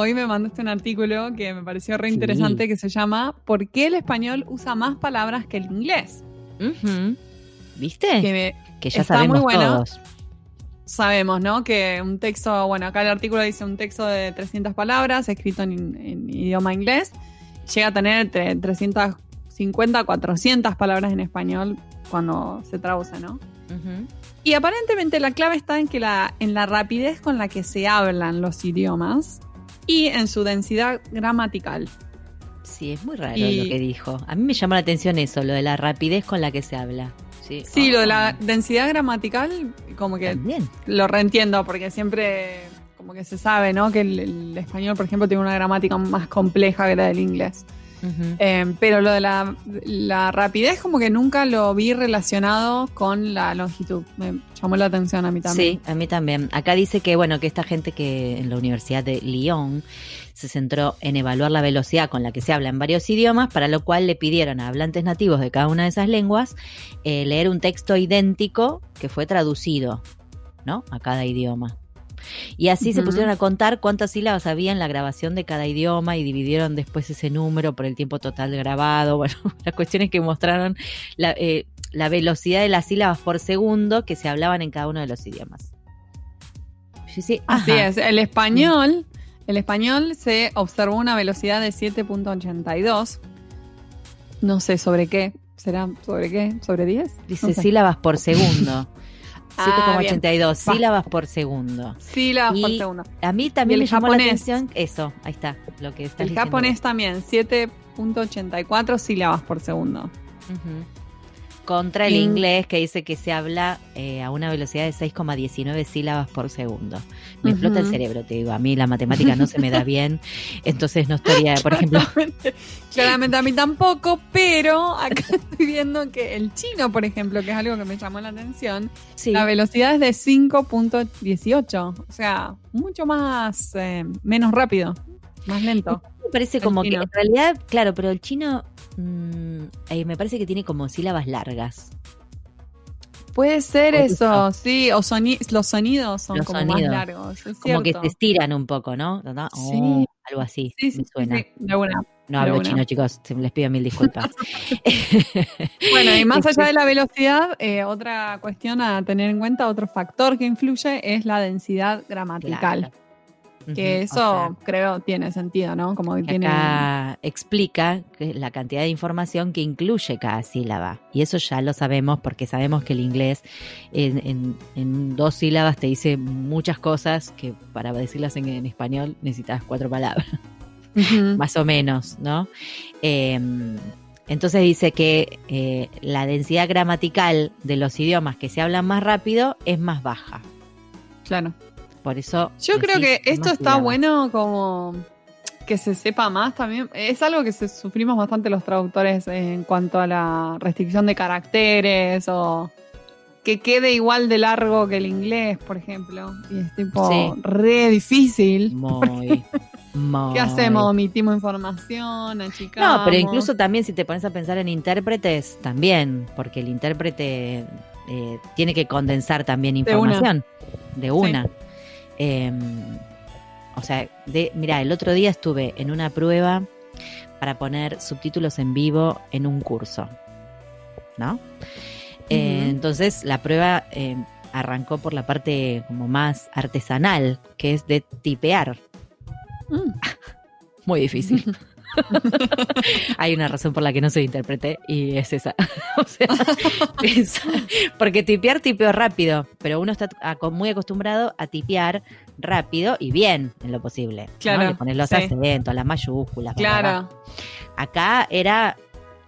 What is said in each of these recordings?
Hoy me mandaste un artículo que me pareció re interesante que se llama ¿Por qué el español usa más palabras que el inglés? ¿Viste? Que, me- Que ya está sabemos muy bueno. todos. sabemos, ¿no? Que un texto, bueno, acá el artículo dice un texto de 300 palabras escrito en, en idioma inglés, llega a tener entre 350 a 400 palabras en español cuando se traduce, ¿no? Y aparentemente la clave está en que la, en la rapidez con la que se hablan los idiomas y en su densidad gramatical. Sí, es muy raro Y- lo que dijo. A mí me llamó la atención eso, lo de la rapidez con la que se habla. Sí, Sí, lo de la Ah, densidad gramatical, como que También. lo reentiendo, porque siempre como que se sabe, ¿no? Que el, el español, por ejemplo, tiene una gramática más compleja que la del inglés. Eh, pero lo de la, la rapidez como que nunca lo vi relacionado con la longitud. Me llamó la atención a mí también. Sí, a mí también. Acá dice que, bueno, que esta gente que en la Universidad de Lyon se centró en evaluar la velocidad con la que se habla en varios idiomas, para lo cual le pidieron a hablantes nativos de cada una de esas lenguas eh, leer un texto idéntico que fue traducido, ¿no? A cada idioma. Y así se pusieron a contar cuántas sílabas había en la grabación de cada idioma y dividieron después ese número por el tiempo total grabado. Bueno, las cuestiones que mostraron la, eh, la velocidad de las sílabas por segundo que se hablaban en cada uno de los idiomas. Yo sí, Así es. El español, el español se observó una velocidad de 7.82. No sé sobre qué. ¿Será sobre qué? ¿Sobre 10? Dice No sé. sílabas por segundo. Ah, 7,82 Va. sílabas por segundo. Sílabas por segundo. A mí también me llamó la atención eso. Ahí está, lo que estás El diciendo japonés también, 7.84 sílabas por segundo. Ujú. Contra el inglés que dice que se habla eh, a una velocidad de 6,19 sílabas por segundo. Me explota el cerebro, te digo. A mí la matemática no se me da bien. Entonces no estaría, por ejemplo, Claramente, a mí tampoco, pero acá estoy viendo que el chino, por ejemplo, que es algo que me llamó la atención, sí. la velocidad es de 5.18, o sea, mucho más, eh, menos rápido, más lento. Me parece como que en realidad, claro, pero el chino mm, eh, me parece que tiene como sílabas largas. Puede ser eso, eso. sí, o soni- los sonidos son Los como sonidos. más largos, es Como que se estiran un poco, ¿no? ¿No? Sí. Oh, algo así, Sí, me suena. sí, de una. No hablo una. chino, chicos, les pido mil disculpas. Bueno, y más allá de la velocidad, eh, otra cuestión a tener en cuenta, otro factor que influye es la densidad gramatical. Claro. Que eso o sea, creo tiene sentido, ¿no? Como que que tiene. acá explica la cantidad de información que incluye cada sílaba. Y eso ya lo sabemos porque sabemos que el inglés en, en- en dos sílabas te dice muchas cosas que para decirlas en, en español necesitas cuatro palabras. Más o menos, ¿no? Eh, entonces dice que eh, la densidad gramatical de los idiomas que se hablan más rápido es más baja. Claro. Por eso. Yo creo que esto está bueno como que se sepa más también. Es algo que se sufrimos bastante los traductores en cuanto a la restricción de caracteres o que quede igual de largo que el inglés, por ejemplo. Y es tipo Sí. re difícil. Muy. muy. ¿Qué hacemos? Omitimos información, achicamos. No, pero incluso también si te pones a pensar en intérpretes, también, porque el intérprete eh, tiene que condensar también información. De una. Eh, o sea, de, mira, el otro día estuve en una prueba para poner subtítulos en vivo en un curso, ¿no? Eh, entonces la prueba eh, arrancó por la parte como más artesanal, que es de tipear. Mm. Muy difícil. Hay una razón por la que no soy intérprete y es esa. o sea, es- porque tipear tipeo rápido, pero uno está muy acostumbrado a tipear rápido y bien en lo posible. ¿no? Claro, Le pones los sí. acentos, las mayúsculas. Claro. Acá era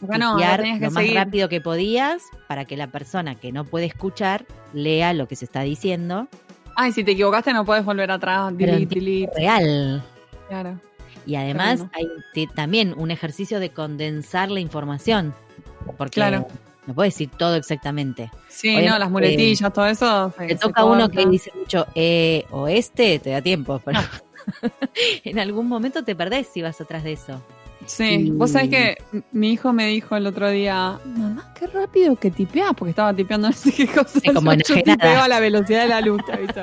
no, tipear lo más seguir. rápido que podías para que la persona que no puede escuchar lea lo que se está diciendo. Ay, si te equivocaste no puedes volver atrás. Pero en Delete, delete. Real. Claro. Y además Tremendo. hay también un ejercicio de condensar la información. Porque Claro. no puedes decir todo exactamente. Sí, Obviamente, no, las muletillas, todo eso. se- Te toca uno que dice mucho eh o este, te da tiempo. Pero en algún momento te perdés si vas atrás de eso. Sí, Y- vos sabés que mi hijo me dijo el otro día, mamá, qué rápido que tipeás, porque estaba tipeando no sé qué cosa. Sí, como yo, tipeo a la velocidad de la luz, ¿viste?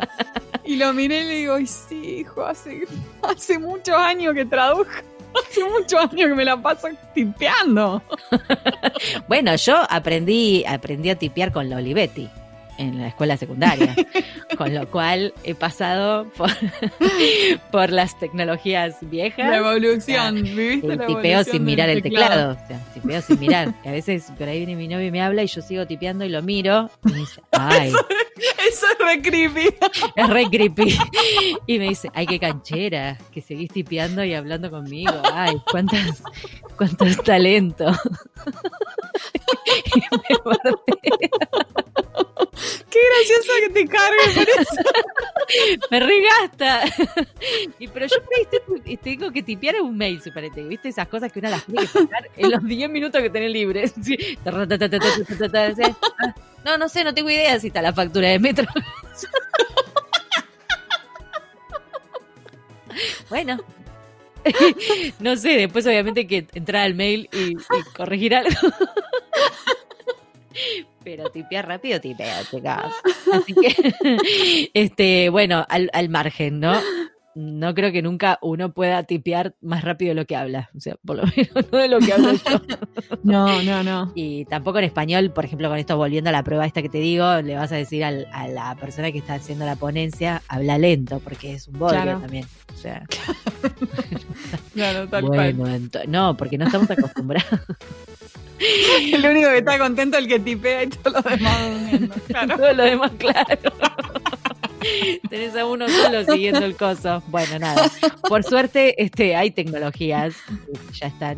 Y lo miré y le digo, y sí, hijo, hace, hace muchos años que traduzco. Hace muchos años que me la paso tipeando. bueno, yo aprendí, aprendí a tipear con la Olivetti en la escuela secundaria, con lo cual he pasado por, por las tecnologías viejas. La evolución, ¿viviste el tipeo sin mirar el teclado, o sea, tipeo sin mirar. a veces por ahí viene mi novio y me habla y yo sigo tipeando y lo miro y me dice, ay. Eso, es re creepy. Es re creepy. Y me dice, ay, qué canchera, que seguís tipeando y hablando conmigo. Ay, cuántas, cuántos talentos. y me Qué gracioso que te cargue por eso. Me regasta. Y, pero yo tengo que tipear un mail, suponete. ¿Viste esas cosas que una las tiene que sacar en los 10 minutos que tenés libres? No, no sé, no tengo idea si está la factura de metro. Bueno, no sé, después obviamente que entrar al mail y corregir algo. Pero tipear rápido, tipea, chicas. Así que, este, bueno, al, al margen, ¿no? no creo que nunca uno pueda tipear más rápido de lo que habla. O sea, por lo menos no de lo que hablo yo. No, no, no. Y tampoco en español, por ejemplo, con esto volviendo a la prueba esta que te digo, le vas a decir a la persona que está haciendo la ponencia, habla lento, porque es un bodrio también. O sea. claro, tal bueno, no, porque no estamos acostumbrados. El único que está contento es el que tipea y todo lo demás Claro. Todo lo demás, claro. Tenés a uno solo siguiendo el coso. Bueno, nada. Por suerte, este, hay tecnologías que ya están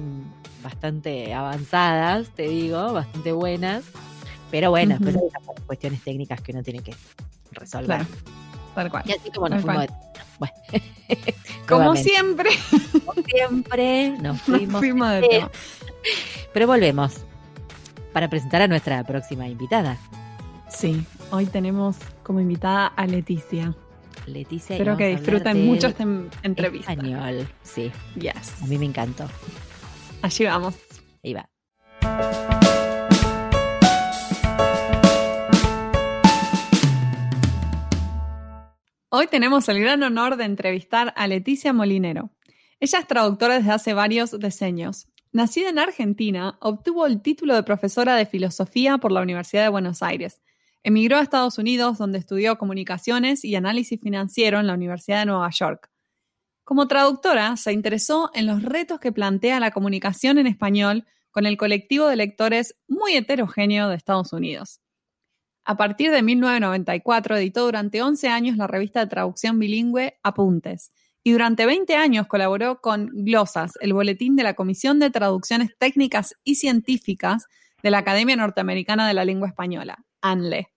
bastante avanzadas, te digo, bastante buenas. Pero bueno, después hay cuestiones técnicas que uno tiene que resolver. tal cual. Y así como nos fuimos bueno. Como siempre. Como siempre, nos fuimos. Pero volvemos para presentar a nuestra próxima invitada. Sí, hoy tenemos como invitada a Leticia. Leticia. Espero que disfruten mucho esta entrevista. Español, sí. Yes. A mí me encantó. Allí vamos. Ahí va. Hoy tenemos el gran honor de entrevistar a Leticia Molinero. Ella es traductora desde hace varios decenios. Nacida en Argentina, obtuvo el título de profesora de filosofía por la Universidad de Buenos Aires Emigró a Estados Unidos, donde estudió comunicaciones y análisis financiero en la Universidad de Nueva York. Como traductora, se interesó en los retos que plantea la comunicación en español con el colectivo de lectores muy heterogéneo de Estados Unidos. A partir de 1994 editó durante 11 años la revista de traducción bilingüe Apuntes y durante 20 años colaboró con Glosas, el boletín de la Comisión de Traducciones Técnicas y Científicas de la Academia Norteamericana de la Lengua Española, ANLE.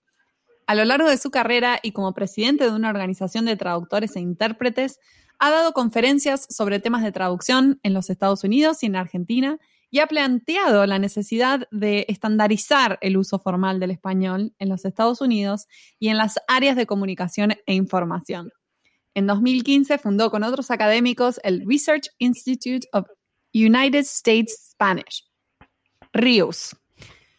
A lo largo de su carrera y como presidente de una organización de traductores e intérpretes, ha dado conferencias sobre temas de traducción en los Estados Unidos y en Argentina y ha planteado la necesidad de estandarizar el uso formal del español en los Estados Unidos y en las áreas de comunicación e información. En 2015 fundó con otros académicos el Research Institute of United States Spanish, RIUS,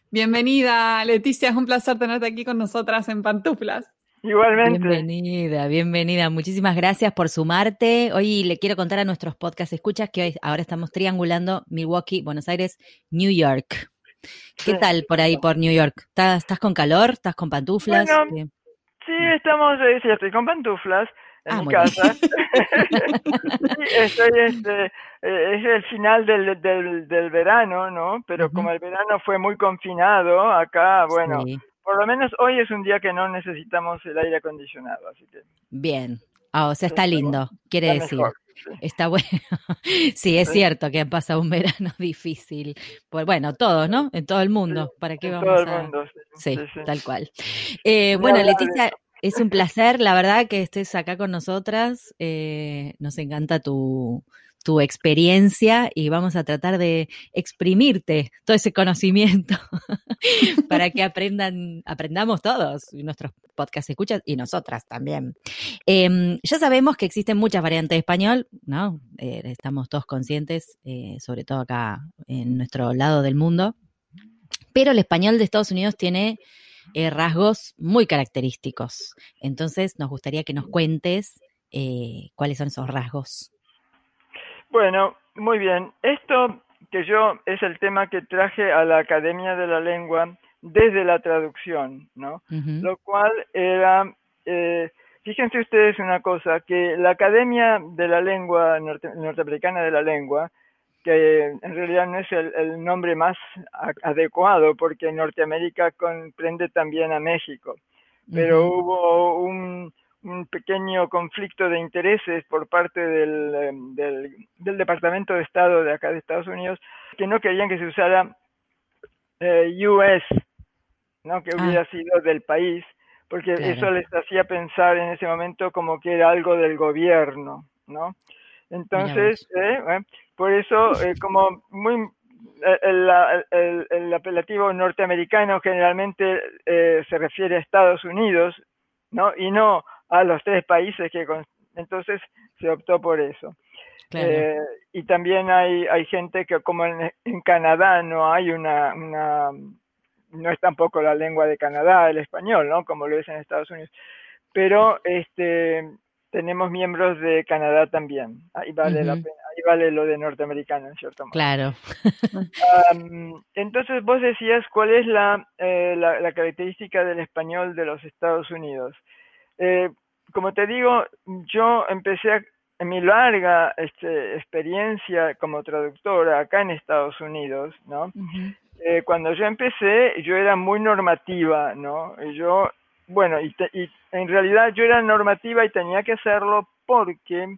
Bienvenida, Leticia, es un placer tenerte aquí con nosotras en Pantuflas. Igualmente. Bienvenida, bienvenida. Muchísimas gracias por sumarte. Hoy le quiero contar a nuestros podcast escuchas que hoy, ahora estamos triangulando Milwaukee, Buenos Aires, New York. ¿Qué tal por ahí, por New York? ¿Estás, ¿Estás, con calor? ¿Estás con pantuflas? sí, estamos, eh, sí, estoy con pantuflas en ah, mi casa. estoy, este, eh, es el final del, del, del verano, ¿no? Pero como el verano fue muy confinado, acá, bueno, por lo menos hoy es un día que no necesitamos el aire acondicionado, así que... Bien. Ah, o sea, está lindo, quiere decir. Está bueno. sí, es cierto que han pasado un verano difícil. Pues bueno, todos, ¿no? En todo el mundo. ¿Para qué vamos todo el mundo, sí, tal cual. Eh, bueno, Leticia, es un placer, la verdad, que estés acá con nosotras. Eh, nos encanta tu, tu experiencia y vamos a tratar de exprimirte todo ese conocimiento para que aprendan, aprendamos todos, nuestros podcast escuchas y nosotras también. Em, ya sabemos que existen muchas variantes de español, ¿no? Eh, estamos todos conscientes, eh, sobre todo acá en nuestro lado del mundo, pero el español de Estados Unidos tiene eh, rasgos muy característicos. Entonces, nos gustaría que nos cuentes eh, cuáles son esos rasgos. Bueno, muy bien. Esto que yo es el tema que traje a la Academia de la Lengua desde la traducción, ¿no? Lo cual era, eh, fíjense ustedes una cosa, que la Academia de la Lengua norteamericana de la Lengua, que en realidad no es el, nombre más adecuado porque Norteamérica comprende también a México, pero hubo un, un, pequeño conflicto de intereses por parte del, em, del, del, Departamento de Estado de acá de Estados Unidos que no querían que se usara eh, US ¿no? que hubiera ah. sido del país, porque eso les hacía pensar en ese momento como que era algo del gobierno, ¿no? Entonces, eh, por eso, eh, como muy el, el, apelativo norteamericano generalmente eh, se refiere a Estados Unidos, ¿no? Y no a los tres países que entonces se optó por eso. y también hay, hay gente que como en, en Canadá no hay una, una no es tampoco la lengua de Canadá el español, ¿no? Como lo es en Estados Unidos. Pero este tenemos miembros de Canadá también. Ahí vale la pena, ahí vale lo de norteamericano, en cierto modo. Claro. entonces vos decías cuál es la, eh, la, característica del español de los Estados Unidos. Eh, como te digo, yo empecé en mi larga este, experiencia como traductora acá en Estados Unidos, ¿no? Eh, cuando yo empecé, yo era muy normativa, ¿no? Yo, bueno, y, en realidad yo era normativa y tenía que hacerlo porque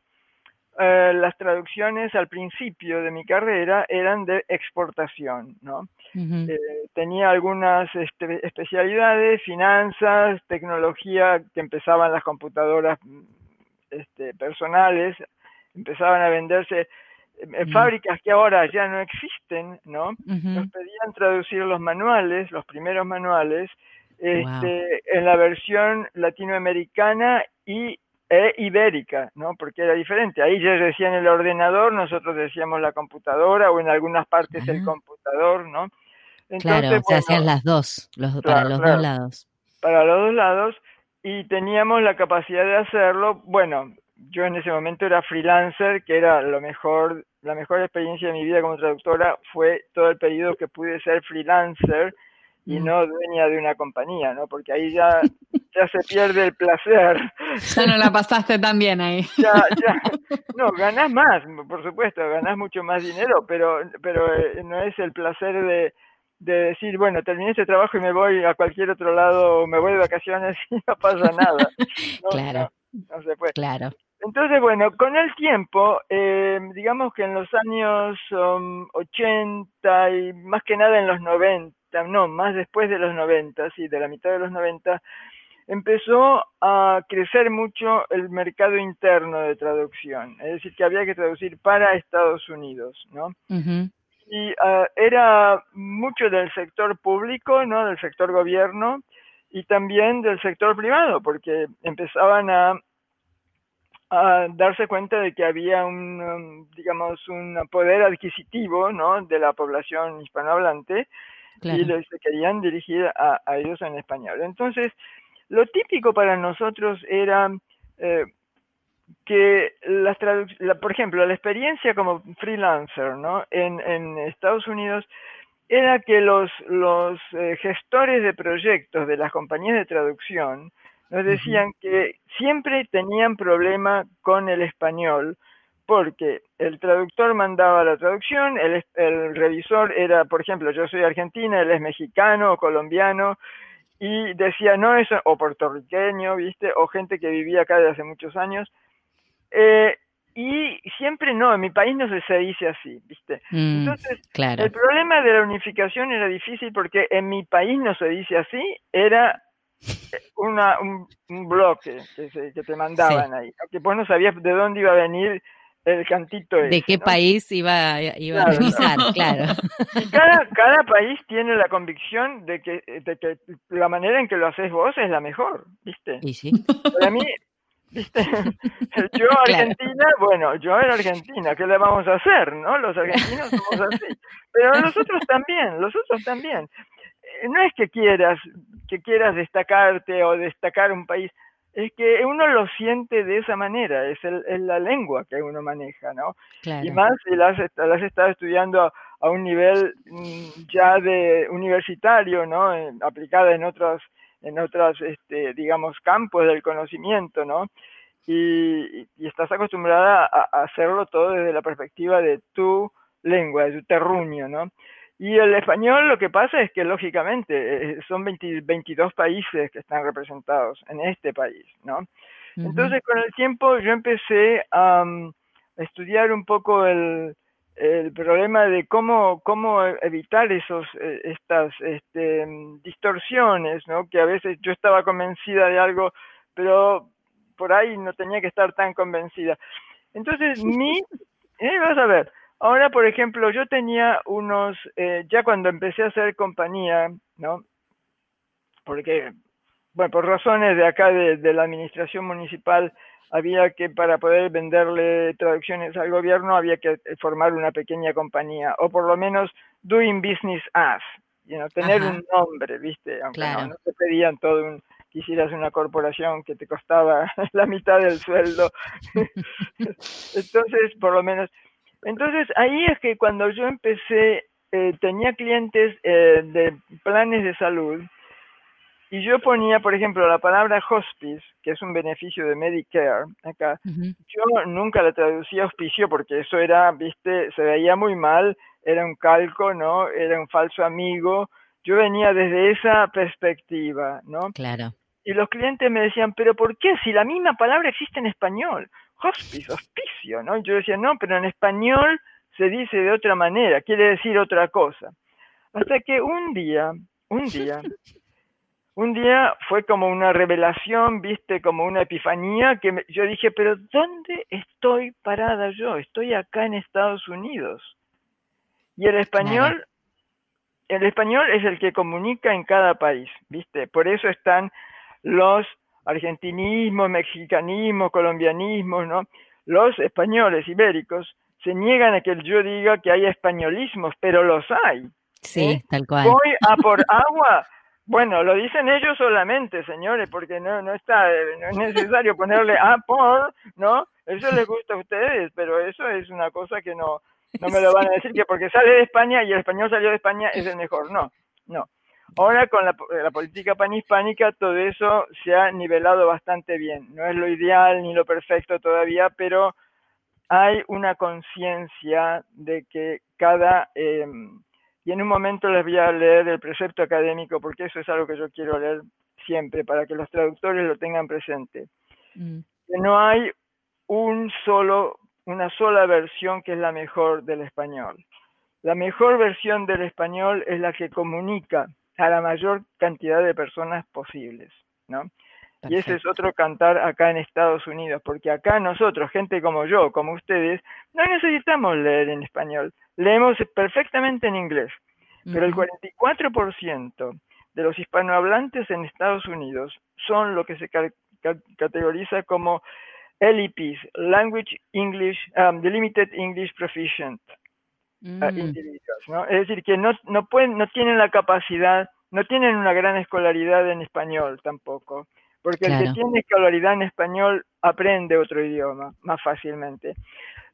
eh, las traducciones al principio de mi carrera eran de exportación, ¿no? Eh, tenía algunas este, especialidades, finanzas, tecnología, que empezaban las computadoras este, personales, empezaban a venderse en fábricas que ahora ya no existen, ¿no? Nos pedían traducir los manuales, los primeros manuales, este, en la versión latinoamericana y e ibérica, ¿no? Porque era diferente. Ahí ya decían el ordenador, nosotros decíamos la computadora o en algunas partes el computador, ¿no? claro, se hacían las dos, los, para los dos lados. Para los dos lados y teníamos la capacidad de hacerlo, bueno, yo en ese momento era freelancer, que era lo mejor, la mejor experiencia de mi vida como traductora fue todo el periodo que pude ser freelancer y mm. no dueña de una compañía, ¿no? Porque ahí ya, ya se pierde el placer. Ya no la pasaste tan bien ahí. Ya, ya, no, ganás más, por supuesto, ganás mucho más dinero, pero, pero eh, no es el placer de, de decir, bueno, terminé este trabajo y me voy a cualquier otro lado, me voy de vacaciones y no pasa nada. claro. No, se puede. Claro. Entonces, bueno, con el tiempo, eh, digamos que en los años 80 um, y más que nada en los 90, no, más después de los 90, sí, de la mitad de los 90, empezó a crecer mucho el mercado interno de traducción, es decir, que había que traducir para Estados Unidos, ¿no? Y ah, era mucho del sector público, ¿no? Del sector gobierno y también del sector privado, porque empezaban a a darse cuenta de que había un, digamos, un poder adquisitivo, ¿no? De la población hispanohablante y se querían dirigir a, ellos en español. Entonces, lo típico para nosotros era eh, que las traducciones, por ejemplo, la experiencia como freelancer, ¿no? En, en Estados Unidos era que los, los eh, gestores de proyectos de las compañías de traducción nos decían que siempre tenían problema con el español porque el traductor mandaba la traducción, el, el, revisor era, por ejemplo, yo soy argentina, él es mexicano o colombiano, y decía, no, eso, o puertorriqueño, ¿viste? O gente que vivía acá desde hace muchos años. Eh, y siempre no, en mi país no se, dice así, ¿viste? Mm, Entonces, el problema de la unificación era difícil porque en mi país no se dice así, era una, un, bloque que, te mandaban ahí, que vos no sabías de dónde iba a venir el cantito De qué país iba, iba a revisar, claro. cada, cada país tiene la convicción de que, de que la manera en que lo haces vos es la mejor, ¿viste? Y sí. Para mí, ¿viste? Yo Argentina, bueno, yo era Argentina, ¿qué le vamos a hacer, no? Los argentinos somos así. Pero nosotros también, los otros también. Eh, no es que quieras que quieras destacarte o destacar un país, es que uno lo siente de esa manera, es, el, es la lengua que uno maneja, ¿no? Y más si la has, has estado estudiando a, a, un nivel mm, ya de universitario, ¿no? aplicada en otros, en otros, este, digamos, campos del conocimiento, ¿no? Y, y estás acostumbrada a, a, hacerlo todo desde la perspectiva de tu lengua, de tu terruño, ¿no? Y el español lo que pasa es que lógicamente eh, son 22 países que están representados en este país, ¿no? Entonces con el tiempo yo empecé a, estudiar un poco el, el, problema de cómo, cómo evitar esos, eh, estas este, distorsiones, ¿no? Que a veces yo estaba convencida de algo, pero por ahí no tenía que estar tan convencida. Entonces mi, eh, vas a ver, Ahora, por ejemplo, yo tenía unos, eh, ya cuando empecé a hacer compañía, ¿no? Porque, bueno, por razones de acá de, de la administración municipal, había que, para poder venderle traducciones al gobierno, había que formar una pequeña compañía, o por lo menos doing business as, you know, tener un nombre, ¿viste? Aunque no, no, te pedían todo un, quisieras una corporación que te costaba la mitad del sueldo. Entonces, por lo menos, entonces ahí es que cuando yo empecé, eh, tenía clientes eh, de planes de salud y yo ponía, por ejemplo, la palabra hospice, que es un beneficio de Medicare, acá, yo nunca la traducía auspicio porque eso era, viste, se veía muy mal, era un calco, ¿no? Era un falso amigo. Yo venía desde esa perspectiva, ¿no? Claro. Y los clientes me decían, pero ¿por qué? Si la misma palabra existe en español hospice, hospicio, ¿no? Y yo decía, no, pero en español se dice de otra manera, quiere decir otra cosa. Hasta que un día, un día, un día fue como una revelación, viste, como una epifanía, que yo dije, pero ¿dónde estoy parada yo? Estoy acá en Estados Unidos. Y el español, el español es el que comunica en cada país, viste, por eso están los argentinismo, mexicanismo, colombianismo, ¿no? Los españoles ibéricos se niegan a que yo diga que hay españolismos, pero los hay. Sí, ¿eh? tal cual. Voy a por agua. Bueno, lo dicen ellos solamente, señores, porque no, no está, no es necesario ponerle a por, ¿no? Eso les gusta a ustedes, pero eso es una cosa que no, no me lo van a decir que porque sale de España y el español salió de España es el mejor. No, no. Ahora con la, la, política panhispánica todo eso se ha nivelado bastante bien. No es lo ideal ni lo perfecto todavía, pero hay una conciencia de que cada... Eh, y en un momento les voy a leer el precepto académico porque eso es algo que yo quiero leer siempre para que los traductores lo tengan presente. Mm. Que no hay un solo, una sola versión que es la mejor del español. La mejor versión del español es la que comunica a la mayor cantidad de personas posibles, ¿no? Y ese es otro cantar acá en Estados Unidos, porque acá nosotros, gente como yo, como ustedes, no necesitamos leer en español, leemos perfectamente en inglés, pero el 44% de los hispanohablantes en Estados Unidos son lo que se categoriza como LEPs, Language English, um, Delimited English Proficient. Mm. ¿no? Es decir, que no, no, pueden, no tienen la capacidad, no tienen una gran escolaridad en español tampoco, porque el que tiene escolaridad en español aprende otro idioma más fácilmente.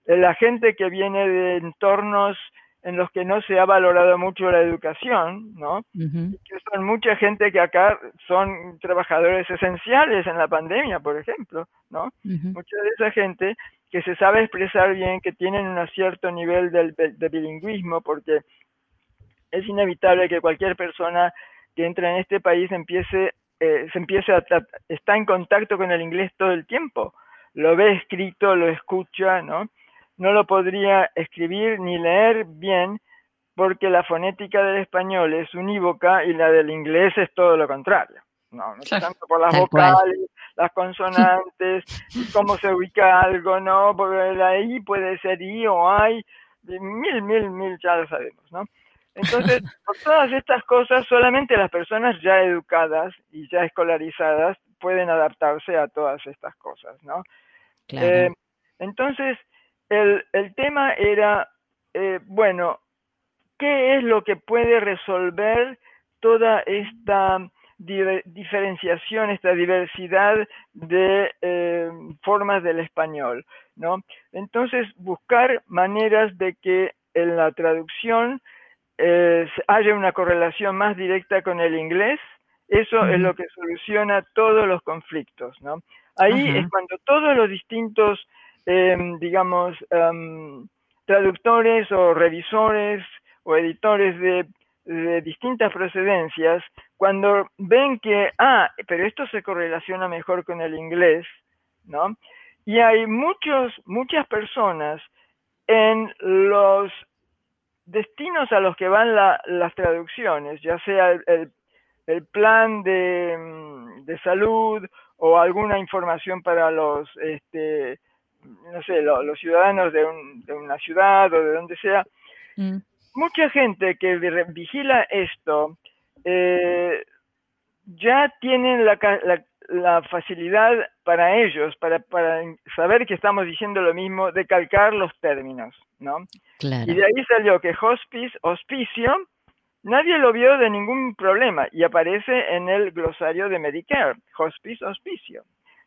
Eh, la gente que viene de entornos en los que no se ha valorado mucho la educación, ¿no? Que son mucha gente que acá son trabajadores esenciales en la pandemia, por ejemplo, ¿no? Mucha de esa gente que se sabe expresar bien, que tienen un cierto nivel de, de, bilingüismo, porque es inevitable que cualquier persona que entra en este país empiece, eh, se empiece a, está en contacto con el inglés todo el tiempo, lo ve escrito, lo escucha, ¿no? No lo podría escribir ni leer bien porque la fonética del español es unívoca y la del inglés es todo lo contrario. No, no tanto por las vocales, las consonantes, cómo se ubica algo, ¿no? Porque la I puede ser I o I, mil, mil, mil, ya lo sabemos, ¿no? Entonces, por todas estas cosas, solamente las personas ya educadas y ya escolarizadas pueden adaptarse a todas estas cosas, ¿no? Eh, entonces, el, el, tema era, eh, bueno, ¿qué es lo que puede resolver toda esta diferenciación, esta diversidad de eh, formas del español, ¿no? Entonces, buscar maneras de que en la traducción eh, haya una correlación más directa con el inglés, eso es lo que soluciona todos los conflictos, ¿no? Ahí es cuando todos los distintos, em, digamos, em, traductores o revisores o editores de, distintas procedencias, cuando ven que, ah, pero esto se correlaciona mejor con el inglés, ¿no? Y hay muchos, muchas personas en los destinos a los que van las traducciones, ya sea el, el plan de, mm, de, salud o alguna información para los, este, no sé, los ciudadanos de, una ciudad o de donde sea. Mm. Mucha gente que vigila esto eh, ya tienen la, la, facilidad para ellos, para, para saber que estamos diciendo lo mismo, de calcar los términos, ¿no? Y de ahí salió que hospice, hospicio, nadie lo vio de ningún problema y aparece en el glosario de Medicare, hospice, hospicio.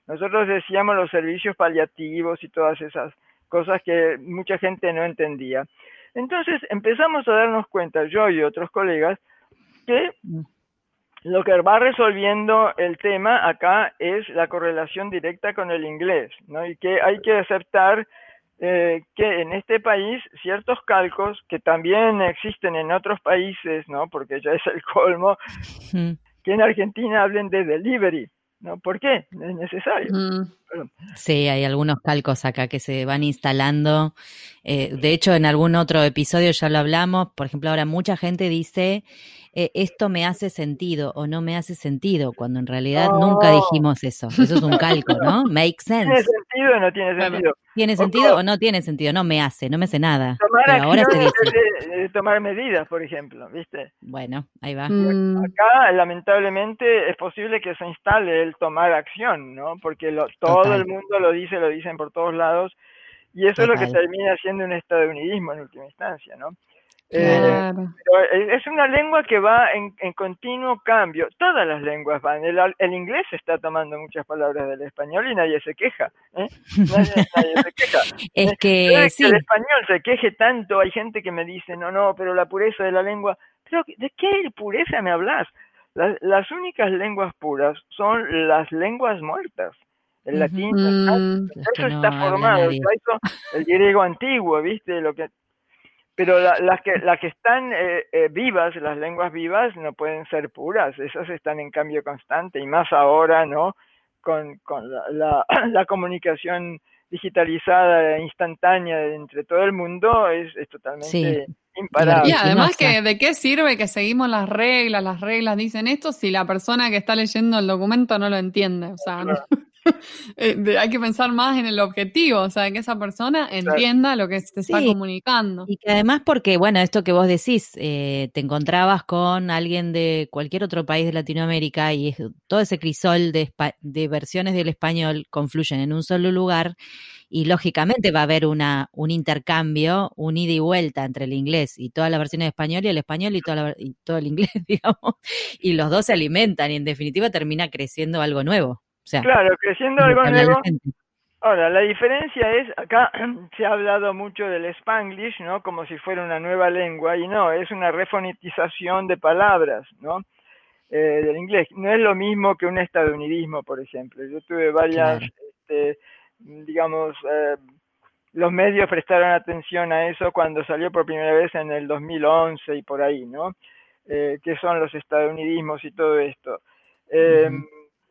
Nosotros decíamos los servicios paliativos y todas esas cosas que mucha gente no entendía. Entonces empezamos a darnos cuenta, yo y otros colegas, que mm. lo que va resolviendo el tema acá es la correlación directa con el inglés, ¿no? Y que hay que aceptar eh, que en este país ciertos calcos que también existen en otros países, ¿no? Porque ya es el colmo, que en Argentina hablen de delivery, ¿no? ¿Por qué? Es necesario. Sí, hay algunos calcos acá que se van instalando. Eh, de hecho, en algún otro episodio ya lo hablamos. Por ejemplo, ahora mucha gente dice eh, esto me hace sentido o no me hace sentido, cuando en realidad nunca dijimos eso. Eso es un calco, ¿no? Make sense. ¿Tiene sentido o no tiene sentido? ¿Tiene sentido o no tiene sentido? No me hace, no me hace nada. Tomar ahora se dice. tomar medidas, por ejemplo, ¿viste? Bueno, ahí va. Mm. Acá, lamentablemente, es posible que se instale el tomar acción, ¿no? Porque todo el mundo lo dice, lo dicen por todos lados, y eso es lo que termina siendo un estadounidismo en última instancia, ¿no? Eh, es una lengua que va en, continuo cambio. Todas las lenguas van. El, inglés está tomando muchas palabras del español y nadie se queja. ¿eh? Nadie, se queja. es que, el español se queje tanto. Hay gente que me dice, no, no, pero la pureza de la lengua. Pero ¿de qué pureza me hablas? Las, únicas lenguas puras son las lenguas muertas. El latín, mm, eso está formado. el griego antiguo, ¿viste? Lo que pero las, que, las que están eh, eh, vivas, las lenguas vivas, no pueden ser puras, esas están en cambio constante y más ahora, ¿no? Con, con la, la, comunicación digitalizada, instantánea entre todo el mundo, es, es totalmente imparable. Y además, que ¿de qué sirve que seguimos las reglas? Las reglas dicen esto si la persona que está leyendo el documento no lo entiende. O sea, hay que pensar más en el objetivo, o sea, que esa persona entienda lo que se está comunicando. Y que además porque, bueno, esto que vos decís, eh, te encontrabas con alguien de cualquier otro país de Latinoamérica y todo ese crisol de, de versiones del español confluyen en un solo lugar y lógicamente va a haber una, un intercambio, un ida y vuelta entre el inglés y todas las versiones de español y el español y, toda y todo el inglés, digamos, y los dos se alimentan y en definitiva termina creciendo algo nuevo claro, creciendo algo nuevo. Ahora, la diferencia es, acá se ha hablado mucho del spanglish, ¿no? Como si fuera una nueva lengua, y no, es una refonetización de palabras, ¿no? Eh, del inglés. No es lo mismo que un estadounidismo, por ejemplo. Yo tuve varias, este, digamos, eh, los medios prestaron atención a eso cuando salió por primera vez en el 2011 y por ahí, ¿no? Eh, ¿Qué son los estadounidismos y todo esto? Eh,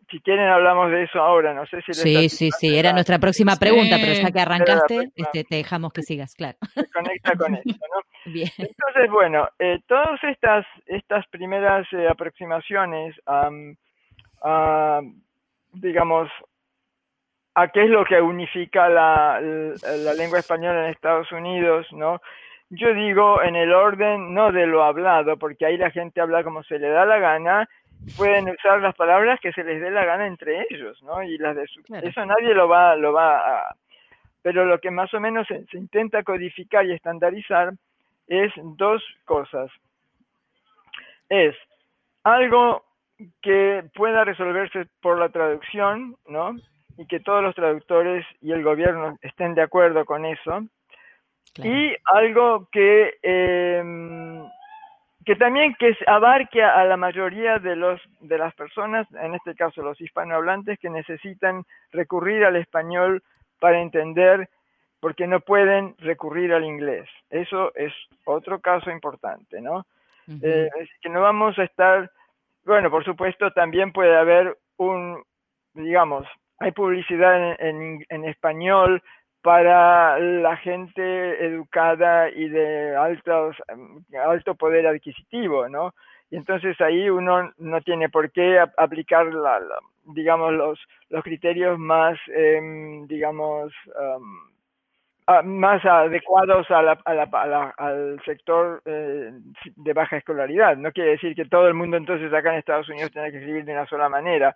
si quieren hablamos de eso ahora, no sé si... Sí, sí, sí, era nuestra próxima pregunta, pero ya que arrancaste, este, te dejamos que sigas, claro. Se conecta con esto, ¿no? Bien. Entonces, bueno, eh, todas estas, estas primeras eh, aproximaciones a, digamos, a qué es lo que unifica la, la lengua española en Estados Unidos, ¿no? Yo digo en el orden no de lo hablado, porque ahí la gente habla como se le da la gana pueden usar las palabras que se les dé la gana entre ellos, ¿no? Y las de su... Eso nadie lo va, lo va a... Pero lo que más o menos se, intenta codificar y estandarizar es dos cosas. Es algo que pueda resolverse por la traducción, ¿no? Y que todos los traductores y el gobierno estén de acuerdo con eso. Y algo que, em, que también que abarque a la mayoría de, los, de las personas, en este caso los hispanohablantes, que necesitan recurrir al español para entender porque no pueden recurrir al inglés. Eso es otro caso importante, ¿no? Eh, que no vamos a estar, bueno, por supuesto también puede haber un, digamos, hay publicidad en, en, español para la gente educada y de altos, alto poder adquisitivo, ¿no? Y entonces ahí uno no tiene por qué aplicar, la, digamos, los, los criterios más, em, digamos, más adecuados a la, al sector eh, de baja escolaridad. No quiere decir que todo el mundo entonces acá en Estados Unidos tenga que escribir de una sola manera.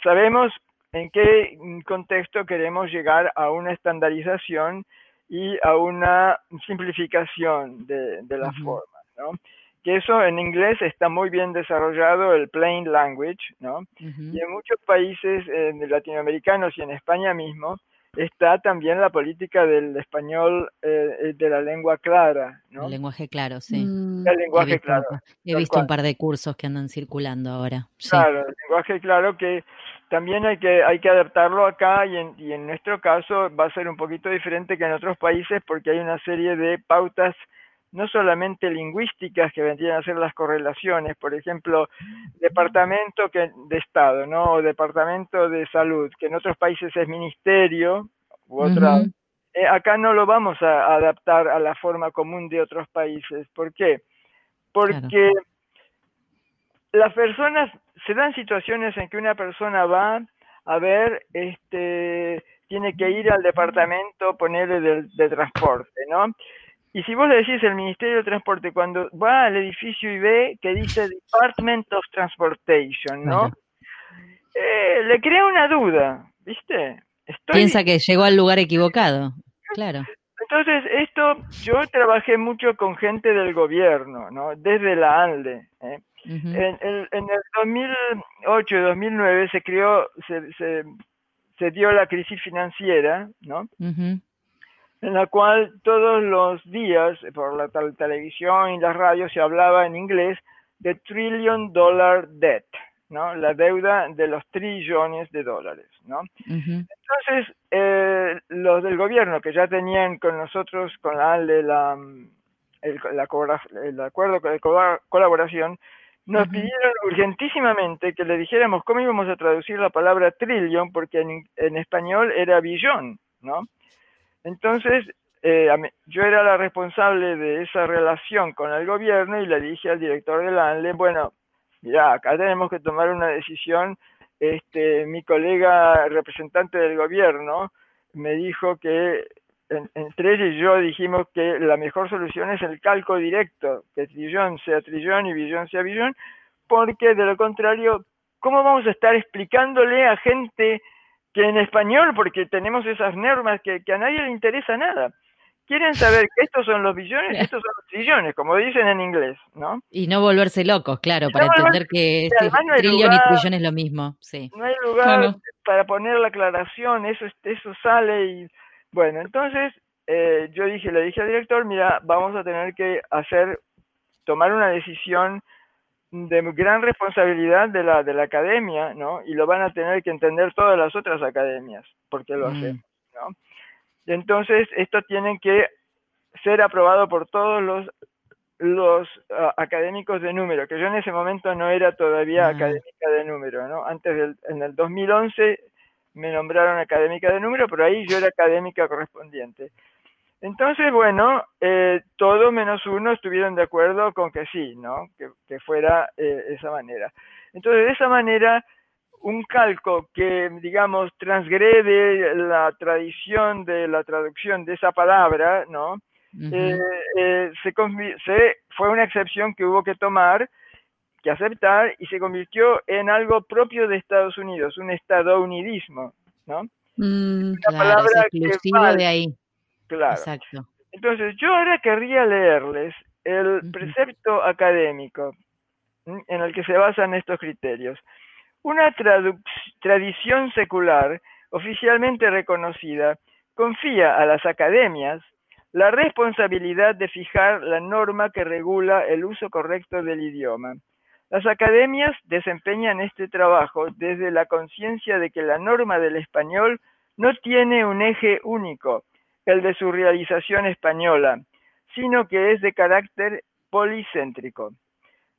Sabemos en qué contexto queremos llegar a una estandarización y a una simplificación de, de la forma, ¿no? Que eso en inglés está muy bien desarrollado, el plain language, ¿no? Y en muchos países latinoamericanos y en España mismo, está también la política del español eh, eh, de la lengua clara, ¿no? El lenguaje claro, sí. Mm. El lenguaje he visto, claro. He visto un par de cursos que andan circulando ahora. Claro, el lenguaje claro que también hay que, hay que adaptarlo acá y en, y en nuestro caso va a ser un poquito diferente que en otros países porque hay una serie de pautas no solamente lingüísticas que vendrían a ser las correlaciones, por ejemplo, departamento que, de Estado, ¿no? O departamento de salud, que en otros países es ministerio u otra. Eh, acá no lo vamos a, adaptar a la forma común de otros países. ¿Por qué? Porque las personas, se dan situaciones en que una persona va a ver, este, tiene que ir al departamento, ponerle de transporte, ¿no? Y si vos le decís el Ministerio de Transporte, cuando va al edificio y ve que dice Department of Transportation, ¿no? Eh, le crea una duda, ¿viste? Piensa que llegó al lugar equivocado, claro. Entonces, esto, yo trabajé mucho con gente del gobierno, ¿no? Desde la ANLE. ¿eh? En, el 2008 y 2009 se creó, se, se, se, dio la crisis financiera, ¿no? en la cual todos los días por la televisión y la radio se hablaba en inglés de trillion dollar debt, ¿no? La deuda de los trillones de dólares, ¿no? Entonces, eh, los del gobierno que ya tenían con nosotros, con la ALDE, la, el, el acuerdo de colaboración, nos pidieron urgentísimamente que le dijéramos cómo íbamos a traducir la palabra trillion, porque en, en español era billón, ¿no? Entonces, eh, yo era la responsable de esa relación con el gobierno y le dije al director del ANLE, bueno, mira, acá tenemos que tomar una decisión. Este, mi colega representante del gobierno me dijo que entre ella y yo dijimos que la mejor solución es el calco directo, que trillón sea trillón y billón sea billón, porque de lo contrario, ¿cómo vamos a estar explicándole a gente que en español, porque tenemos esas normas que, a nadie le interesa nada. Quieren saber que estos son los billones y estos son los trillones, como dicen en inglés, ¿no? Y no volverse locos, claro, para entender que este trillón y trillón es lo mismo, sí. No hay lugar para poner la aclaración, eso, eso sale y... Bueno, entonces eh, yo dije, le dije al director, mira, vamos a tener que hacer, tomar una decisión de gran responsabilidad de la, de la academia, ¿no? Y lo van a tener que entender todas las otras academias, porque lo mm. hacemos, ¿no? Entonces, esto tiene que ser aprobado por todos los, los ah, académicos de número, que yo en ese momento no era todavía mm. académica de número, ¿no? Antes del, en el 2011 me nombraron académica de número, pero ahí yo era académica correspondiente. Entonces, bueno, eh, todo menos uno estuvieron de acuerdo con que sí, ¿no? Que, fuera eh, esa manera. Entonces, de esa manera, un calco que, digamos, transgrede la tradición de la traducción de esa palabra, ¿no? Eh, se, se, fue una excepción que hubo que tomar, que aceptar, y se convirtió en algo propio de Estados Unidos, un estadounidismo, ¿no? Mm, una palabra que de ahí Claro. Exacto. Entonces, yo ahora querría leerles el precepto académico en el que se basan estos criterios. Una tradición secular oficialmente reconocida confía a las academias la responsabilidad de fijar la norma que regula el uso correcto del idioma. Las academias desempeñan este trabajo desde la conciencia de que la norma del español no tiene un eje único, el de su realización española, sino que es de carácter policéntrico.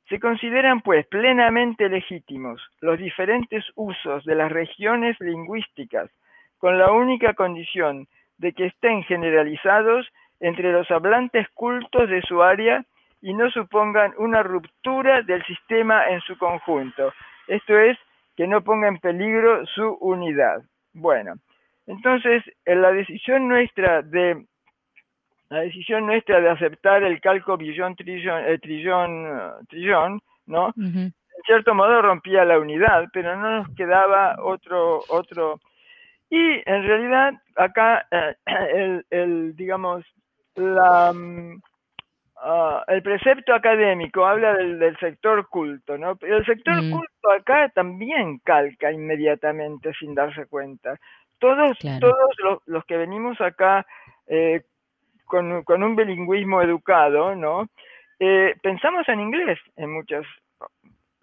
Se consideran, pues, plenamente legítimos los diferentes usos de las regiones lingüísticas, con la única condición de que estén generalizados entre los hablantes cultos de su área y no supongan una ruptura del sistema en su conjunto. Esto es, que no ponga en peligro su unidad. Bueno, entonces en la decisión nuestra de la decisión nuestra de aceptar el calco billón trillón eh, trillón trillón, ¿no? En cierto modo rompía la unidad, pero no nos quedaba otro otro y en realidad acá eh, el, el digamos la Ah, el precepto académico habla del, sector culto, ¿no? Pero el sector mm. culto acá también calca inmediatamente sin darse cuenta. Todos, todos los, que venimos acá eh, con, un bilingüismo educado, ¿no? Eh, pensamos en inglés en muchas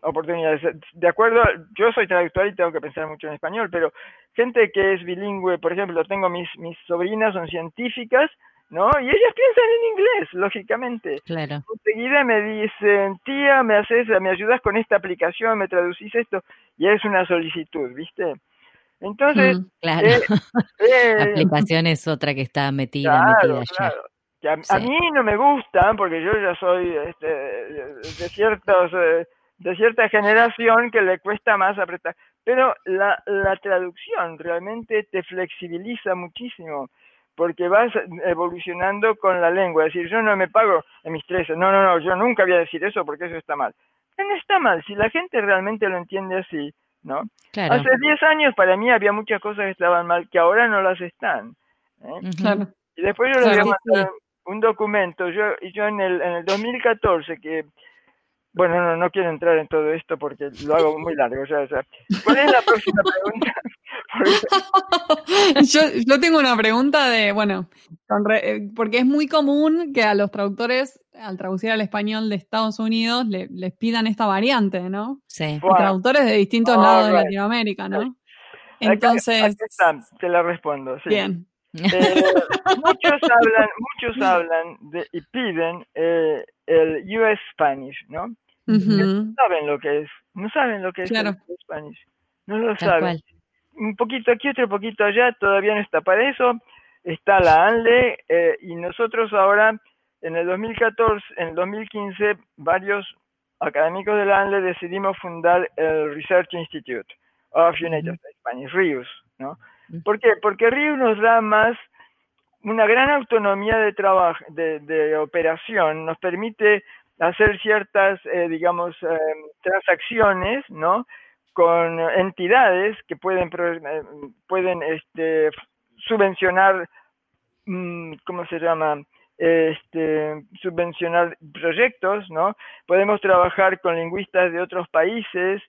oportunidades. De acuerdo, yo soy traductor y tengo que pensar mucho en español, pero gente que es bilingüe, por ejemplo, tengo mis, mis sobrinas, son científicas, ¿no? Y ellas piensan en inglés, lógicamente. Claro. Enseguida me dicen, tía, me haces, me ayudas con esta aplicación, me traducís esto, y es una solicitud, ¿viste? Entonces, mm, claro. Eh, eh, aplicación es otra que está metida, metida ya. a, mí no me gustan porque yo ya soy este, de ciertos eh, de cierta generación que le cuesta más apretar, pero la, la traducción realmente te flexibiliza muchísimo porque vas evolucionando con la lengua. Es decir, yo no me pago en mis tres. No, no, no, yo nunca voy a decir eso porque eso está mal. No está mal, si la gente realmente lo entiende así, ¿no? Hace 10 años para mí había muchas cosas que estaban mal que ahora no las están. ¿eh? Y después yo les voy a mandar un documento. Yo, yo en el, en el 2014, que bueno, no, no quiero entrar en todo esto porque lo hago muy largo. O sea, ¿Cuál es la próxima pregunta? yo, yo tengo una pregunta de, bueno, eh, porque es muy común que a los traductores, al traducir al español de Estados Unidos, le, les pidan esta variante, ¿no? Sí. traductores de distintos lados de Latinoamérica, ¿no? Entonces. te la respondo. Sí. Bien. Eh, muchos hablan, muchos hablan de, y piden eh, el US Spanish, ¿no? No saben lo que es, no saben lo que es el Spanish, no lo saben. Un poquito aquí, otro poquito allá, todavía no está para eso. Está la ANLE eh, y nosotros ahora, en el 2014, en el 2015, varios académicos de la ANLE decidimos fundar el Research Institute of United States Spanish, RIUS, ¿no? ¿Por qué? Porque RIUS nos da más una gran autonomía de trabajo, de, de operación, nos permite hacer ciertas, eh, digamos, eh, transacciones, ¿no? Con entidades que pueden, eh, pueden este, subvencionar, mm, ¿cómo se llama? Este, subvencionar proyectos, ¿no? Podemos trabajar con lingüistas de otros países,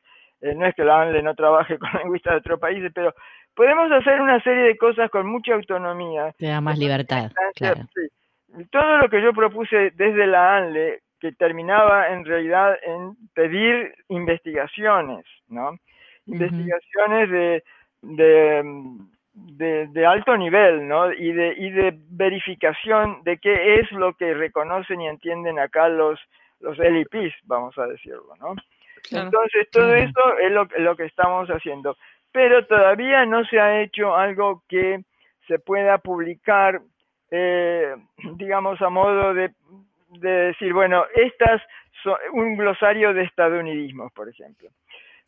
no es que la ANLE no trabaje con lingüistas de otros países, pero podemos hacer una serie de cosas con mucha autonomía. Te da más libertad, claro. Todo lo que yo propuse desde la ANLE que terminaba en realidad en pedir investigaciones, ¿no? Investigaciones de, de, de, alto nivel, ¿no? Y de, y de verificación de qué es lo que reconocen y entienden acá los, los LPs, vamos a decirlo, ¿no? Entonces, todo eso es lo, lo que estamos haciendo. Pero todavía no se ha hecho algo que se pueda publicar, eh, digamos, a modo de de decir, bueno, estas son un glosario de estadounidismos, por ejemplo.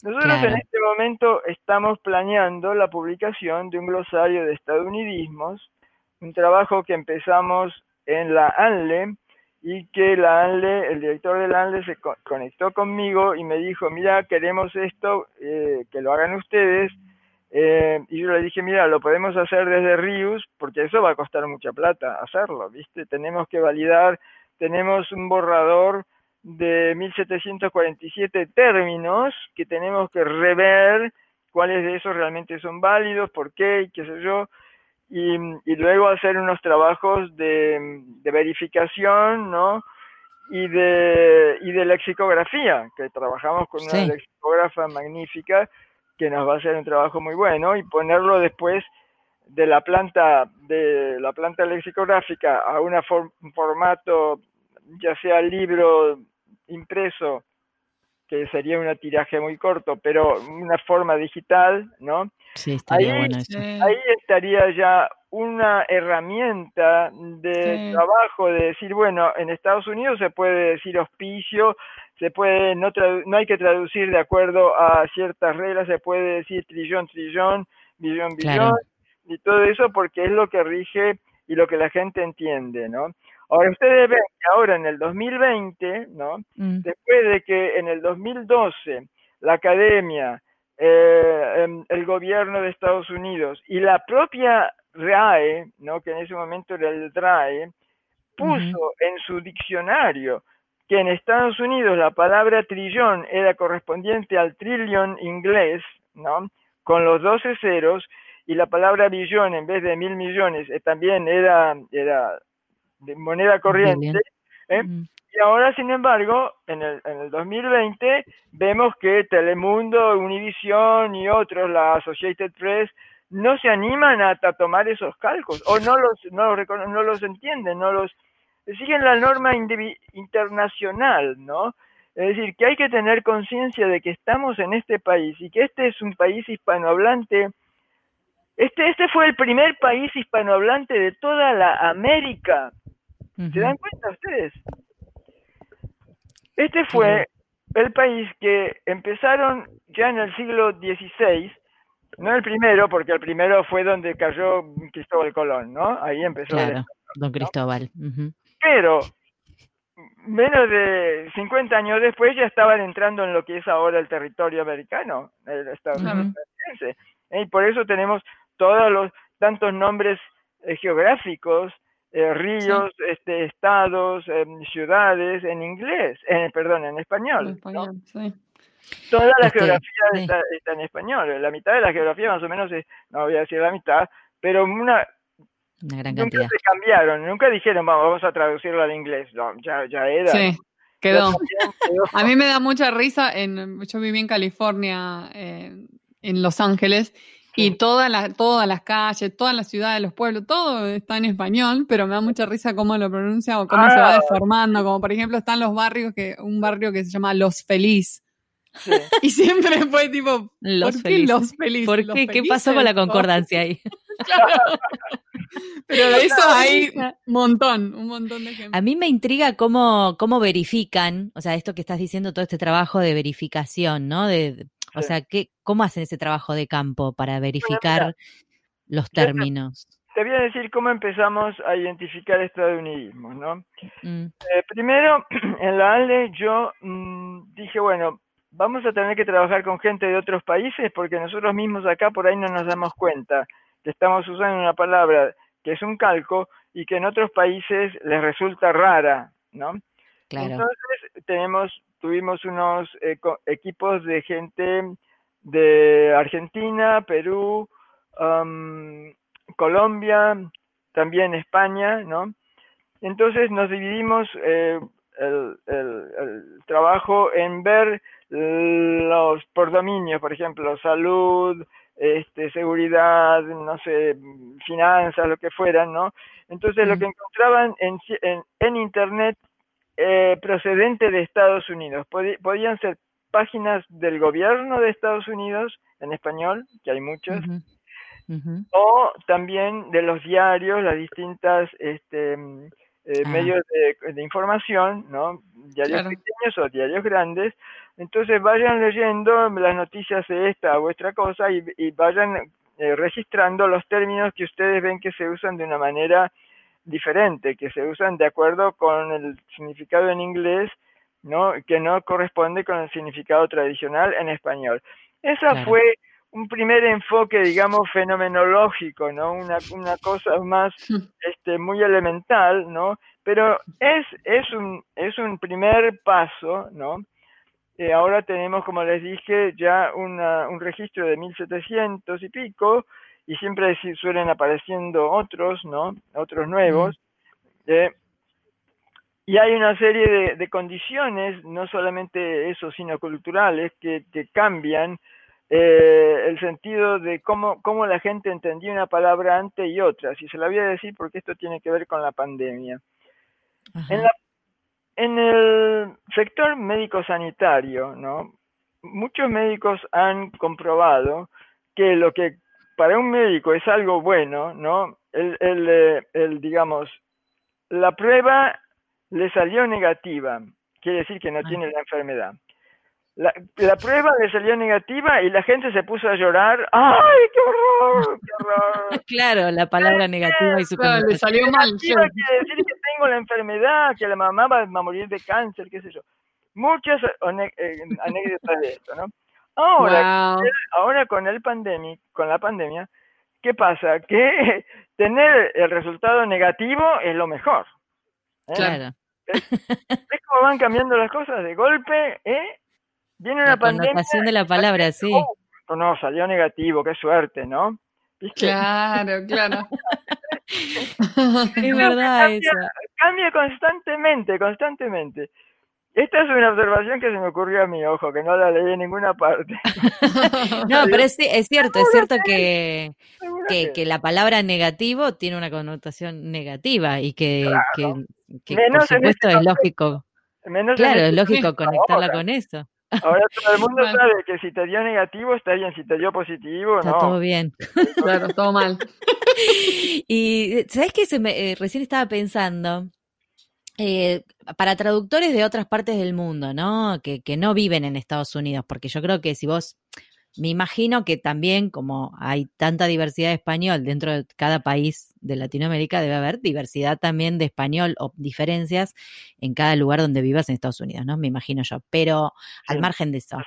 Nosotros en este momento estamos planeando la publicación de un glosario de estadounidismos, un trabajo que empezamos en la ANLE y que la ANLE, el director de la ANLE se conectó conmigo y me dijo, mira, queremos esto, eh, que lo hagan ustedes. Eh, y yo le dije, mira, lo podemos hacer desde Rius, porque eso va a costar mucha plata hacerlo, ¿viste? Tenemos que validar tenemos un borrador de 1747 términos que tenemos que rever cuáles de esos realmente son válidos, por qué, qué sé yo, y, luego hacer unos trabajos de, verificación, ¿no? Y de, y de lexicografía, que trabajamos con una lexicógrafa magnífica que nos va a hacer un trabajo muy bueno y ponerlo después de la planta de la planta lexicográfica a un formato ya sea libro impreso que sería un tiraje muy corto, pero una forma digital, ¿no? Sí, estaría ahí, Ahí estaría ya una herramienta de trabajo de decir, bueno, en Estados Unidos se puede decir hospicio, se puede, no, no hay que traducir de acuerdo a ciertas reglas, se puede decir trillón, trillón, billón, billón, y todo eso porque es lo que rige y lo que la gente entiende, ¿no? Ahora ustedes ven que ahora en el 2020, ¿no? Mm. Después de que en el 2012 la academia, eh, em, el gobierno de Estados Unidos y la propia RAE, ¿no? Que en ese momento era el DRAE, puso en su diccionario que en Estados Unidos la palabra trillón era correspondiente al trillón inglés, ¿no? Con los 12 ceros, y la palabra billón en vez de mil millones eh, también era, era de moneda corriente. ¿eh? Y ahora, sin embargo, en el, en el 2020 vemos que Telemundo, Univision y otros, la Associated Press, no se animan a, tomar esos cálculos o no los, no los, no los entienden, no los siguen la norma internacional, ¿no? Es decir, que hay que tener conciencia de que estamos en este país y que este es un país hispanohablante. Este, este fue el primer país hispanohablante de toda la América ¿Se dan cuenta ustedes? Este fue el país que empezaron ya en el siglo XVI, no el primero, porque el primero fue donde cayó Cristóbal Colón, ¿no? Ahí empezó. Claro, don Cristóbal. Pero menos de 50 años después ya estaban entrando en lo que es ahora el territorio americano, el estadounidense. Y por eso tenemos todos los tantos nombres eh, geográficos eh, ríos, este, estados, em, ciudades en inglés, en, perdón, en español. Toda la este, geografía está, en español. La mitad de la geografía más o menos es, no voy a decir la mitad, pero una, gran nunca se cambiaron, nunca dijeron vamos a traducirlo al inglés, no, ya, ya era. Sí, quedó. A mí me da mucha risa, en, yo viví en California, eh, en Los Ángeles, y todas las, todas las calles, todas las ciudades, los pueblos, todo está en español, pero me da mucha risa cómo lo pronuncia o cómo se va ah. deformando. Como por ejemplo están los barrios que, un barrio que se llama Los Feliz. Y siempre fue tipo, los ¿por qué los Feliz? ¿Por qué? ¿Qué pasó con la concordancia ahí? Pero de eso hay un montón, un montón de ejemplos. A mí me intriga cómo, cómo verifican, o sea, esto que estás diciendo, todo este trabajo de verificación, ¿no? De, o sea, ¿qué, ¿cómo hacen ese trabajo de campo para verificar los términos? Te voy a decir cómo empezamos a identificar estadounidismos, ¿no? Mm. Eh, primero, en la ALDE yo mm, dije, bueno, vamos a tener que trabajar con gente de otros países porque nosotros mismos acá por ahí no nos damos cuenta que estamos usando una palabra que es un calco y que en otros países les resulta rara, ¿no? Claro. Entonces tenemos tuvimos unos eh, equipos de gente de Argentina, Perú, Colombia, también España, ¿no? Entonces nos dividimos eh, el, trabajo en ver los por dominios, por ejemplo, salud, este, seguridad, no sé, finanzas, lo que fueran, ¿no? Entonces lo que encontraban en, en, en Internet eh, procedente de Estados Unidos. podían ser páginas del gobierno de Estados Unidos en español, que hay muchos, o también de los diarios, las distintas este, eh, ah. medios de, información, ¿no? Diarios pequeños o diarios grandes. Entonces vayan leyendo las noticias de esta o vuestra cosa y, vayan eh, registrando los términos que ustedes ven que se usan de una manera diferente, que se usan de acuerdo con el significado en inglés, ¿no? que no corresponde con el significado tradicional en español. Esa fue un primer enfoque, digamos, fenomenológico, ¿no? Una, una cosa más este, muy elemental, ¿no? Pero es, es, un, es un primer paso, ¿no? Eh, ahora tenemos, como les dije, ya una, un registro de 1700 y pico, y siempre suelen apareciendo otros, ¿no? Otros nuevos. Eh, y hay una serie de, condiciones, no solamente eso, sino culturales, que, que cambian eh, el sentido de cómo, cómo la gente entendía una palabra antes y otra. Si se la voy a decir porque esto tiene que ver con la pandemia. En, la, en el sector médico-sanitario, ¿no? muchos médicos han comprobado que lo que para un médico es algo bueno, ¿no? El, el, eh, el, digamos, la prueba le salió negativa, quiere decir que no ah. tiene la enfermedad. La, la, prueba le salió negativa y la gente se puso a llorar. ¡Ay, qué horror! ¡Qué horror! claro, la palabra negativa y su claro, le salió mal. Quiere decir que tengo la enfermedad, que la mamá va a morir de cáncer, qué sé yo. Muchas eh, anécdotas de esto, ¿no? Ahora, ahora con el pandemia, con la pandemia, ¿qué pasa? Que tener el resultado negativo es lo mejor. ¿eh? Claro. ¿Ves, cómo van cambiando las cosas? De golpe, ¿eh? Viene una la pandemia. de la palabra, sí. Oh, no, salió negativo, qué suerte, ¿no? Claro, claro. es verdad cambia, eso. Cambia constantemente, constantemente. Esta es una observación que se me ocurrió a mi ojo, que no la leí en ninguna parte. no, pero es, es cierto, es cierto que, que, que, la palabra negativo tiene una connotación negativa y que, que, que por supuesto es lógico. claro, es lógico conectarla con eso. Ahora todo el mundo sabe que si te dio negativo está bien, si te dio positivo, está todo bien. claro, todo mal. y ¿sabes qué? Se me, eh, recién estaba pensando eh, para traductores de otras partes del mundo, ¿no? Que, que, no viven en Estados Unidos, porque yo creo que si vos, me imagino que también como hay tanta diversidad de español dentro de cada país de Latinoamérica, debe haber diversidad también de español o diferencias en cada lugar donde vivas en Estados Unidos, ¿no? Me imagino yo. Pero al margen de eso,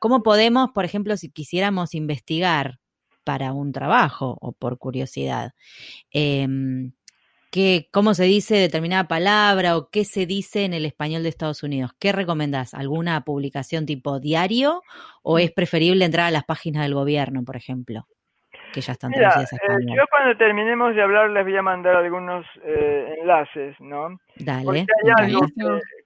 ¿cómo podemos, por ejemplo, si quisiéramos investigar para un trabajo o por curiosidad, eh, cómo se dice determinada palabra o qué se dice en el español de Estados Unidos. ¿Qué recomendás? ¿Alguna publicación tipo diario o es preferible entrar a las páginas del gobierno, por ejemplo? Que ya están traducidas a eh, yo cuando terminemos de hablar les voy a mandar algunos eh, enlaces, ¿no? Dale. Porque hay algo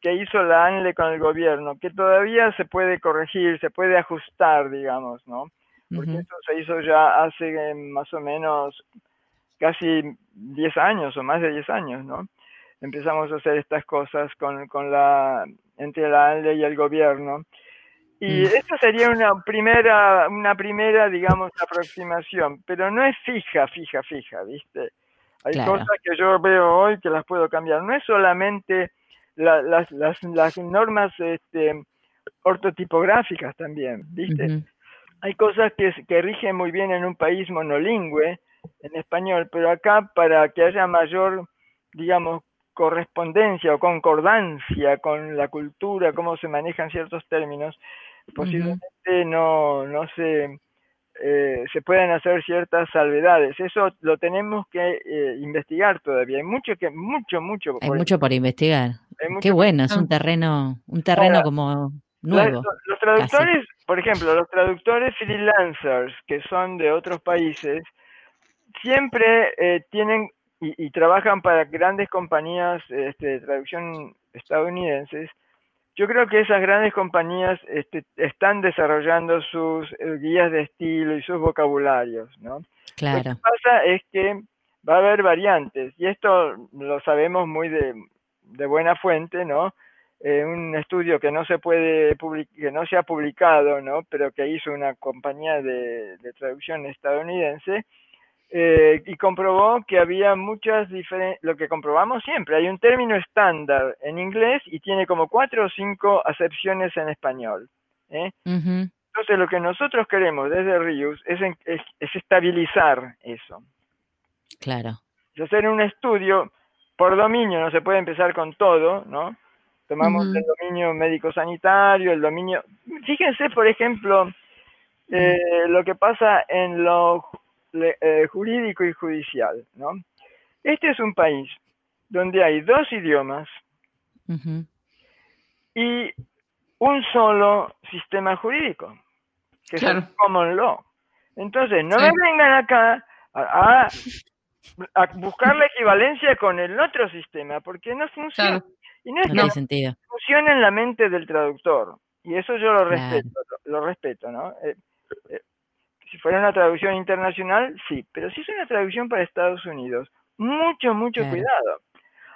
que, hizo la ANLE con el gobierno, que todavía se puede corregir, se puede ajustar, digamos, ¿no? Porque eso se hizo ya hace eh, más o menos casi 10 años o más de 10 años, ¿no? Empezamos a hacer estas cosas con, con la, entre la ANLE y el gobierno. Y mm. esta sería una primera, una primera, digamos, aproximación, pero no es fija, fija, fija, ¿viste? Hay cosas que yo veo hoy que las puedo cambiar. No es solamente las, las, las, normas este, ortotipográficas también, ¿viste? Hay cosas que, que rigen muy bien en un país monolingüe, en español, pero acá para que haya mayor, digamos, correspondencia o concordancia con la cultura, cómo se manejan ciertos términos, posiblemente no, no se, eh, se pueden hacer ciertas salvedades. Eso lo tenemos que eh, investigar todavía. Hay mucho que, mucho, mucho. Hay mucho por investigar. Qué bueno, es un terreno, un terreno como nuevo. los traductores, por ejemplo, los traductores freelancers que son de otros países, siempre eh, tienen y, trabajan para grandes compañías este, de traducción estadounidenses. Yo creo que esas grandes compañías este, están desarrollando sus eh, guías de estilo y sus vocabularios, ¿no? Claro. Lo que pasa es que va a haber variantes y esto lo sabemos muy de, buena fuente, ¿no? Eh, un estudio que no se puede que no se ha publicado, ¿no? Pero que hizo una compañía de, de traducción estadounidense eh, y comprobó que había muchas diferencias, lo que comprobamos siempre, hay un término estándar en inglés y tiene como cuatro o cinco acepciones en español. ¿eh? Entonces lo que nosotros queremos desde Rius es, es, estabilizar eso. Claro. Es hacer un estudio por dominio, no se puede empezar con todo, ¿no? Tomamos el dominio médico-sanitario, el dominio... Fíjense, por ejemplo, eh, lo que pasa en lo eh, jurídico y judicial, ¿no? Este es un país donde hay dos idiomas y un solo sistema jurídico, que es el common law. Entonces, no me vengan acá a, buscar la equivalencia con el otro sistema, porque no funciona. Y no es que funciona en la mente del traductor. Y eso yo lo respeto, lo, respeto, ¿no? Eh, eh, si fuera una traducción internacional, sí, pero si es una traducción para Estados Unidos, mucho, mucho cuidado.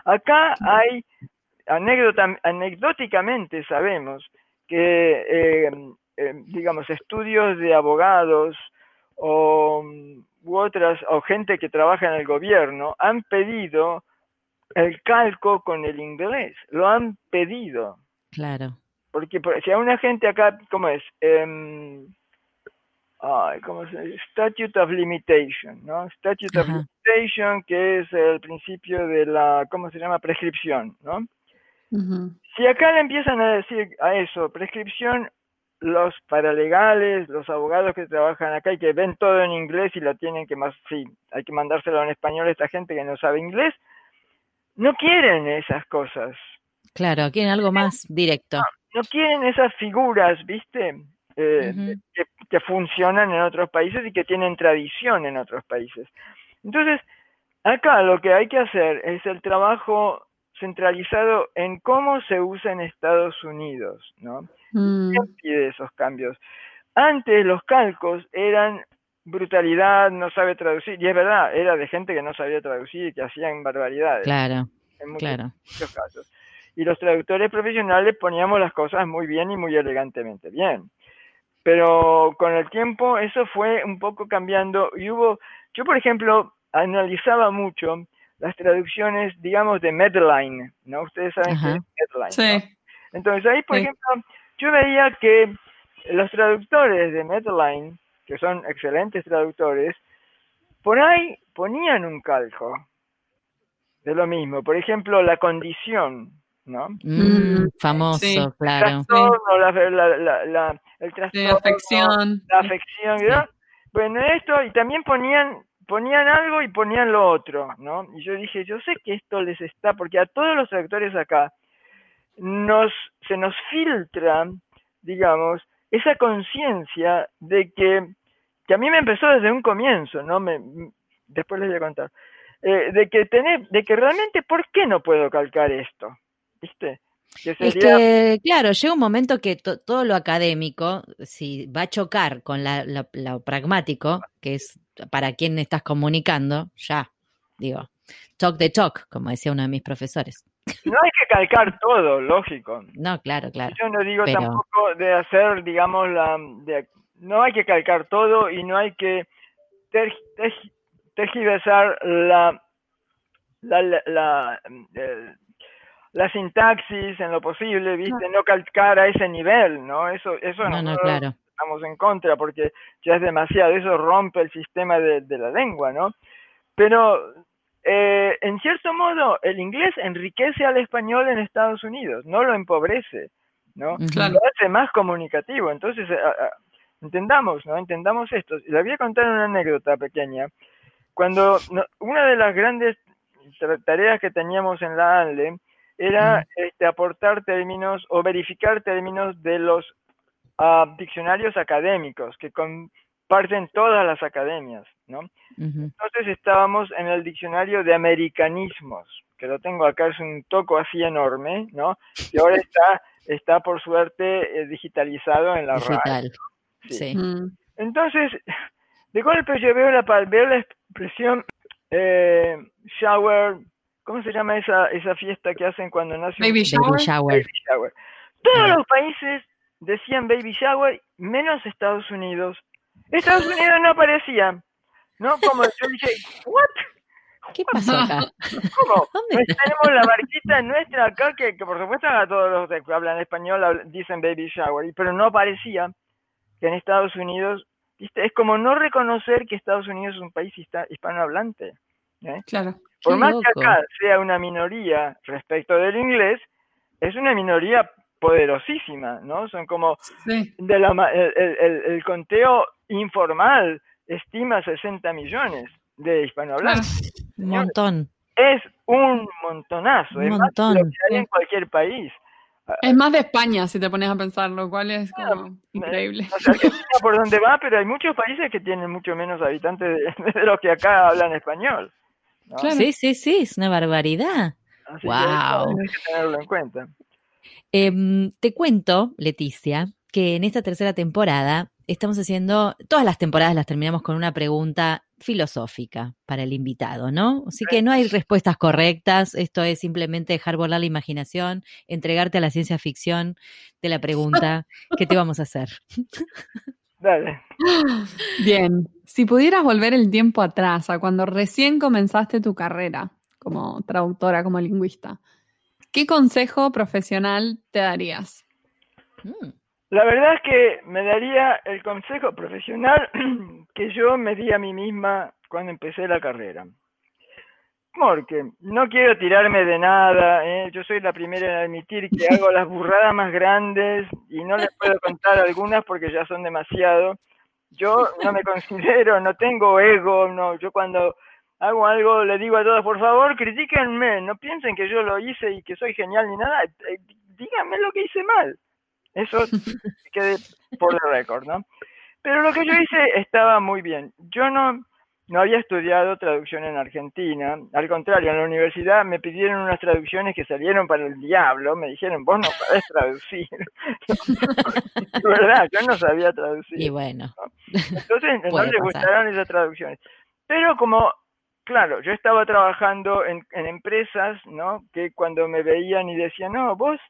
Acá hay, anécdota, anecdóticamente sabemos que, eh, digamos, estudios de abogados o u otras, o gente que trabaja en el gobierno, han pedido el calco con el inglés, lo han pedido. Claro. Porque si hay una gente acá, ¿cómo es? Eh, ay, ¿cómo se Statute of Limitation, ¿no? Statute of Limitation, que es el principio de la, ¿cómo se llama? Prescripción, ¿no? Si acá le empiezan a decir a eso, prescripción, los paralegales, los abogados que trabajan acá y que ven todo en inglés y lo tienen que más, sí, hay que mandárselo en español a esta gente que no sabe inglés, no quieren esas cosas. Claro, quieren algo más directo. No, quieren esas figuras, ¿viste? Eh, que, que, funcionan en otros países y que tienen tradición en otros países. Entonces, acá lo que hay que hacer es el trabajo centralizado en cómo se usa en Estados Unidos, ¿no? Mm. pide esos cambios? Antes los calcos eran brutalidad, no sabe traducir, y es verdad, era de gente que no sabía traducir y que hacían barbaridades. Claro, en muchos, casos. Y los traductores profesionales poníamos las cosas muy bien y muy elegantemente bien. Pero con el tiempo eso fue un poco cambiando y hubo, yo por ejemplo, analizaba mucho las traducciones, digamos, de Medline, ¿no? Ustedes saben qué es Medline. Sí. Entonces ahí, por ejemplo, yo veía que los traductores de Medline, que son excelentes traductores, por ahí ponían un calco de lo mismo. Por ejemplo, la condición, ¿no? Mm, famoso, claro. El trastorno, la, el trastorno, la afección. La afección, ¿verdad? Bueno, esto, y también ponían ponían algo y ponían lo otro, ¿no? Y yo dije, yo sé que esto les está, porque a todos los traductores acá nos, se nos filtra, digamos, esa conciencia de que, que a mí me empezó desde un comienzo, ¿no? Me, después les voy a contar, eh, de que tener, de que realmente, ¿por qué no puedo calcar esto? ¿Viste? Es que, claro, llega un momento que todo lo académico, si va a chocar con lo pragmático, que es para quien estás comunicando, ya, digo, talk the talk, como decía uno de mis profesores. No hay que calcar todo, lógico. No, claro, claro. Yo no digo tampoco de hacer, digamos, la, de, no hay que calcar todo y no hay que tergiversar la, la, la, eh, la, sintaxis en lo posible, ¿viste? No. calcar a ese nivel, ¿no? Eso, eso no, no, claro. estamos en contra porque ya es demasiado, eso rompe el sistema de, de la lengua, ¿no? Pero eh, en cierto modo, el inglés enriquece al español en Estados Unidos, no lo empobrece, ¿no? Lo hace más comunicativo. Entonces, entendamos, ¿no? Entendamos esto. Le voy a contar una anécdota pequeña. Cuando una de las grandes tareas que teníamos en la ANLE era este, aportar términos o verificar términos de los ah, diccionarios académicos que comparten todas las academias, ¿no? Entonces estábamos en el diccionario de americanismos, que lo tengo acá, es un toco así enorme, ¿no? Y ahora está, está por suerte eh, digitalizado en la Digital. Sí. Entonces, de golpe yo veo la, veo la expresión eh, shower, ¿cómo se llama esa, esa fiesta que hacen cuando nace baby un shower? Baby shower. Todos los países decían baby shower, menos Estados Unidos. Estados Unidos no aparecía. ¿no? Como yo dije, ¿what? ¿Qué pasó acá? ¿Cómo? Pues tenemos la barquita nuestra acá, que, por supuesto a todos los que hablan español dicen baby shower, pero no parecía que en Estados Unidos, ¿viste? es como no reconocer que Estados Unidos es un país hispanohablante. ¿eh? Claro. Por más que acá sea una minoría respecto del inglés, es una minoría poderosísima, ¿no? Son como de la, el, el conteo informal estima 60 millones de hispanohablantes. Un montón. es un montonazo, Un es montón. más de lo que hay en cualquier país. Es más de España, si te pones a pensar, lo cual es como Me- increíble. No sé Argentina por dónde va, pero hay muchos países que tienen mucho menos habitantes de, de los que acá hablan español. ¿No? Claro. Sí, sí, sí, es una barbaridad. Así que Guau. eso hay que tenerlo en cuenta. Em, te cuento, Leticia, que en esta tercera temporada estamos haciendo, todas las temporadas las terminamos con una pregunta filosófica para el invitado, ¿no? Así que no hay respuestas correctas, esto es simplemente dejar volar la imaginación, entregarte a la ciencia ficción de la pregunta que te vamos a hacer. Dale. Bien, si pudieras volver el tiempo atrás, a cuando recién comenzaste tu carrera como traductora, como lingüista, ¿qué consejo profesional te darías? Mm, La verdad es que me daría el consejo profesional que yo me di a mí misma cuando empecé la carrera. Porque no quiero tirarme de nada, ¿eh? yo soy la primera en admitir que hago las burradas más grandes y no les puedo contar algunas porque ya son demasiado. Yo no me considero, no tengo ego, no, yo cuando hago algo le digo a todos, por favor, critíquenme, no piensen que yo lo hice y que soy genial ni nada, eh, díganme lo que hice mal. Eso quede por el récord, ¿no? Pero lo que yo hice estaba muy bien. Yo no, no había estudiado traducción en Argentina. Al contrario, en la universidad me pidieron unas traducciones que salieron para el diablo. Me dijeron, vos no sabés traducir. De verdad, yo no sabía traducir. Y bueno, Entonces no les gustaron esas traducciones. Pero como, claro, yo estaba trabajando en, en empresas, ¿no? Que cuando me veían y decían, no, vos,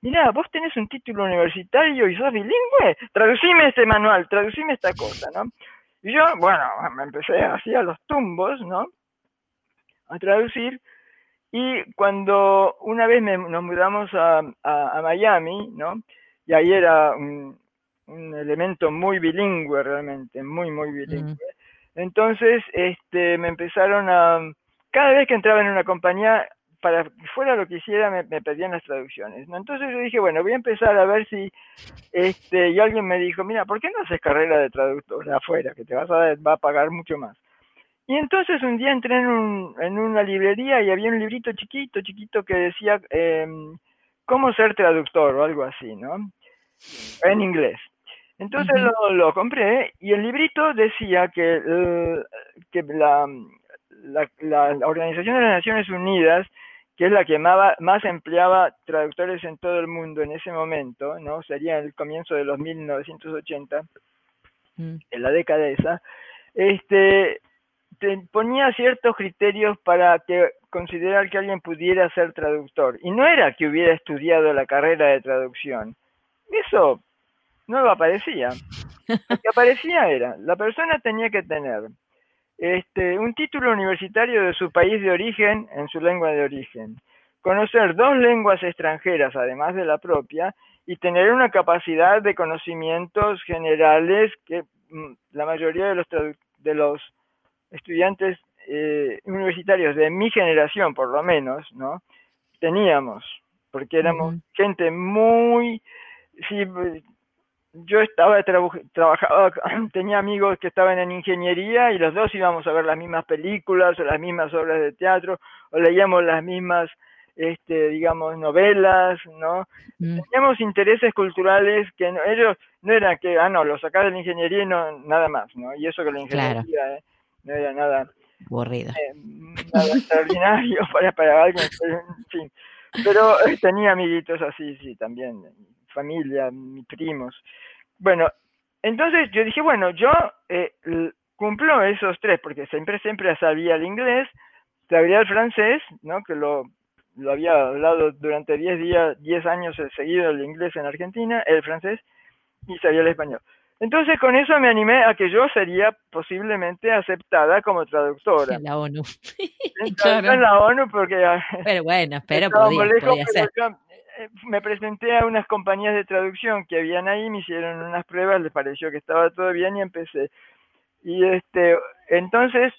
mirá, vos tenés un título universitario y sos bilingüe, traducime este manual, traducime esta cosa, ¿no? Y yo, bueno, me empecé así a los tumbos, ¿no? A traducir. Y cuando una vez me- nos mudamos a, a- a Miami, ¿no? Y ahí era un, un elemento muy bilingüe realmente, muy, muy bilingüe. Entonces, este, me empezaron a, cada vez que entraba en una compañía, para que fuera lo que hiciera, me, me pedían las traducciones. ¿no? Entonces yo dije, bueno, voy a empezar a ver si, este, y alguien me dijo, mira, ¿por qué no haces carrera de traductor afuera, que te vas a, va a pagar mucho más? Y entonces un día entré en, un, en una librería y había un librito chiquito, chiquito que decía em, cómo ser traductor o algo así, ¿no? En inglés. Entonces lo, lo compré y el librito decía que, eh, que la- la Organización de las Naciones Unidas, que es la que más empleaba traductores en todo el mundo en ese momento, ¿no? Sería el comienzo de los 1980, mm, en la década esa, este, te ponía ciertos criterios para que considerar que alguien pudiera ser traductor. Y no era que hubiera estudiado la carrera de traducción. Eso no lo aparecía. Lo que aparecía era, la persona tenía que tener este, un título universitario de su país de origen en su lengua de origen, conocer dos lenguas extranjeras además de la propia y tener una capacidad de conocimientos generales que mm, la mayoría de los, de los estudiantes eh, universitarios de mi generación, por lo menos, ¿no? Teníamos, porque éramos gente muy... yo estaba trabajaba, tenía amigos que estaban en ingeniería y los dos íbamos a ver las mismas películas o las mismas obras de teatro o leíamos las mismas, este, digamos, novelas, ¿no? mm, Teníamos intereses culturales que no- ellos no eran que, ah, no, lo sacás de la ingeniería y no, nada más, ¿no? Y eso que la Claro. ingeniería eh, no era nada, aburrido. eh, nada extraordinario para, para alguien, pero, en fin. Pero eh, tenía amiguitos así, sí, también, familia, mis primos. Bueno, entonces yo dije, bueno, yo eh, cumplo esos tres, porque siempre, siempre sabía el inglés, sabía el francés, ¿no? Que lo, lo había hablado durante 10 días, 10 años seguido el inglés en Argentina, el francés, y sabía el español. Entonces con eso me animé a que yo sería posiblemente aceptada como traductora. En la ONU. Entonces, Claro. en la ONU porque ah, Pero bueno, pero estábamos podía, lejos, podía pero ser. yo, me presenté a unas compañías de traducción que habían ahí, me hicieron unas pruebas, les pareció que estaba todo bien y empecé. Y este, entonces,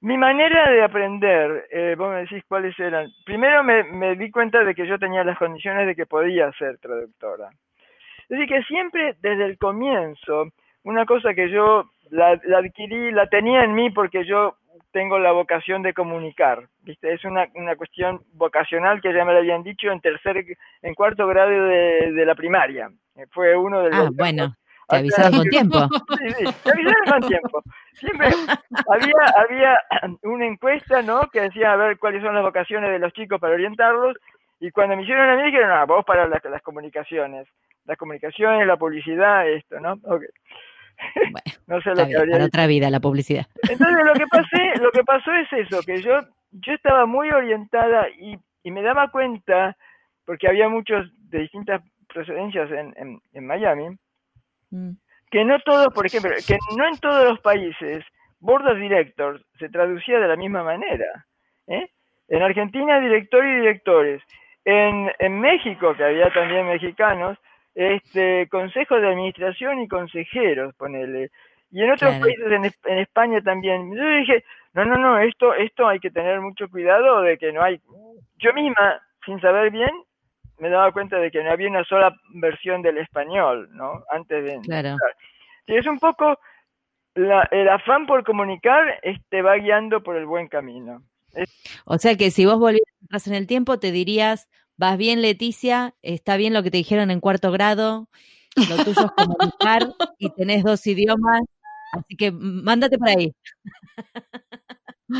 mi manera de aprender, eh, vos me decís cuáles eran. Primero me, me di cuenta de que yo tenía las condiciones de que podía ser traductora. Decir, que siempre desde el comienzo, una cosa que yo la adquirí, la tenía en mí porque yo tengo la vocación de comunicar, ¿viste? Es una, una cuestión vocacional que ya me lo habían dicho en tercer, en cuarto grado de, de la primaria. Fue uno de los... Ah, bueno. Te avisaron con tiempo. Sí, sí, te avisaron con tiempo. Siempre había, había una encuesta, ¿no? Que decía a ver cuáles son las vocaciones de los chicos para orientarlos. Y cuando me hicieron a mí, dijeron, ah, vos para las, las comunicaciones. Las comunicaciones, la publicidad, esto, ¿no? Okay. Bueno, no sé lo que para otra vida la publicidad. Entonces lo que pasé, lo que pasó es eso, que yo, yo estaba muy orientada y, y me daba cuenta, porque había muchos de distintas procedencias en, en, en Miami, Mm. Que no todos, por ejemplo, que no en todos los países Board of Directors se traducía de la misma manera. ¿eh? En Argentina, director y directores. En, en México, que había también mexicanos, este consejo de administración y consejeros, ponele. Y en otros países, en, en, España también. Yo dije, no, no, no, esto, esto hay que tener mucho cuidado de que no hay. Yo misma, sin saber bien, me daba cuenta de que no había una sola versión del español, ¿no? Antes de... Claro. Y es un poco la, el afán por comunicar te va guiando por el buen camino. O sea que si vos volvieras en el tiempo, te dirías, vas bien Leticia, está bien lo que te dijeron en cuarto grado, lo tuyo es comunicar y tenés dos idiomas, así que mándate por ahí.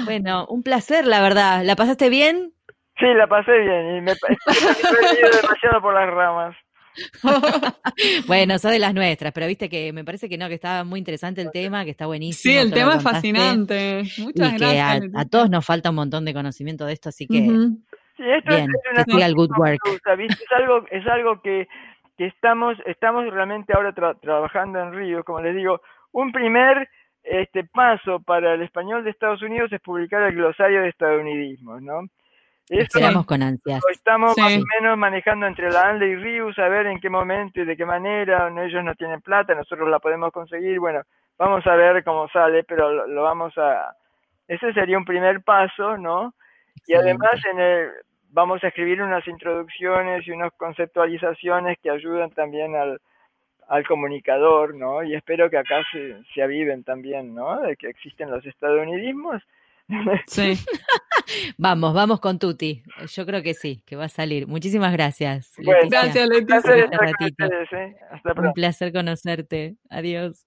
bueno, un placer, la verdad. ¿La pasaste bien? Sí, la pasé bien y me, he demasiado por las ramas. bueno, sos de las nuestras, pero viste que me parece que no, que estaba muy interesante el tema, que está buenísimo. Sí, el tema es fascinante. Muchas gracias. Que a, todos nos falta un montón de conocimiento de esto, así que sí, esto bien, es, que good work. Es algo, es algo que, que estamos, estamos realmente ahora trabajando en Río, como les digo, un primer este paso para el español de Estados Unidos es publicar el glosario de estadounidismo, ¿no? Esperamos con ansias. estamos más o menos manejando entre la ANLE y Rius a ver en qué momento y de qué manera. Ellos no tienen plata, nosotros la podemos conseguir. Bueno, vamos a ver cómo sale, pero lo, vamos a... Ese sería un primer paso, ¿no? Y además en el, vamos a escribir unas introducciones y unas conceptualizaciones que ayudan también al, al comunicador, ¿no? Y espero que acá se, se aviven también, ¿no? De que existen los estadounidismos Sí. vamos, vamos con Tuti. Yo creo que sí, que va a salir. Muchísimas gracias. gracias, Leticia. ¿eh? Un placer conocerte. Adiós.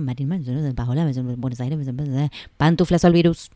Buenos Aires, pantuflas al virus.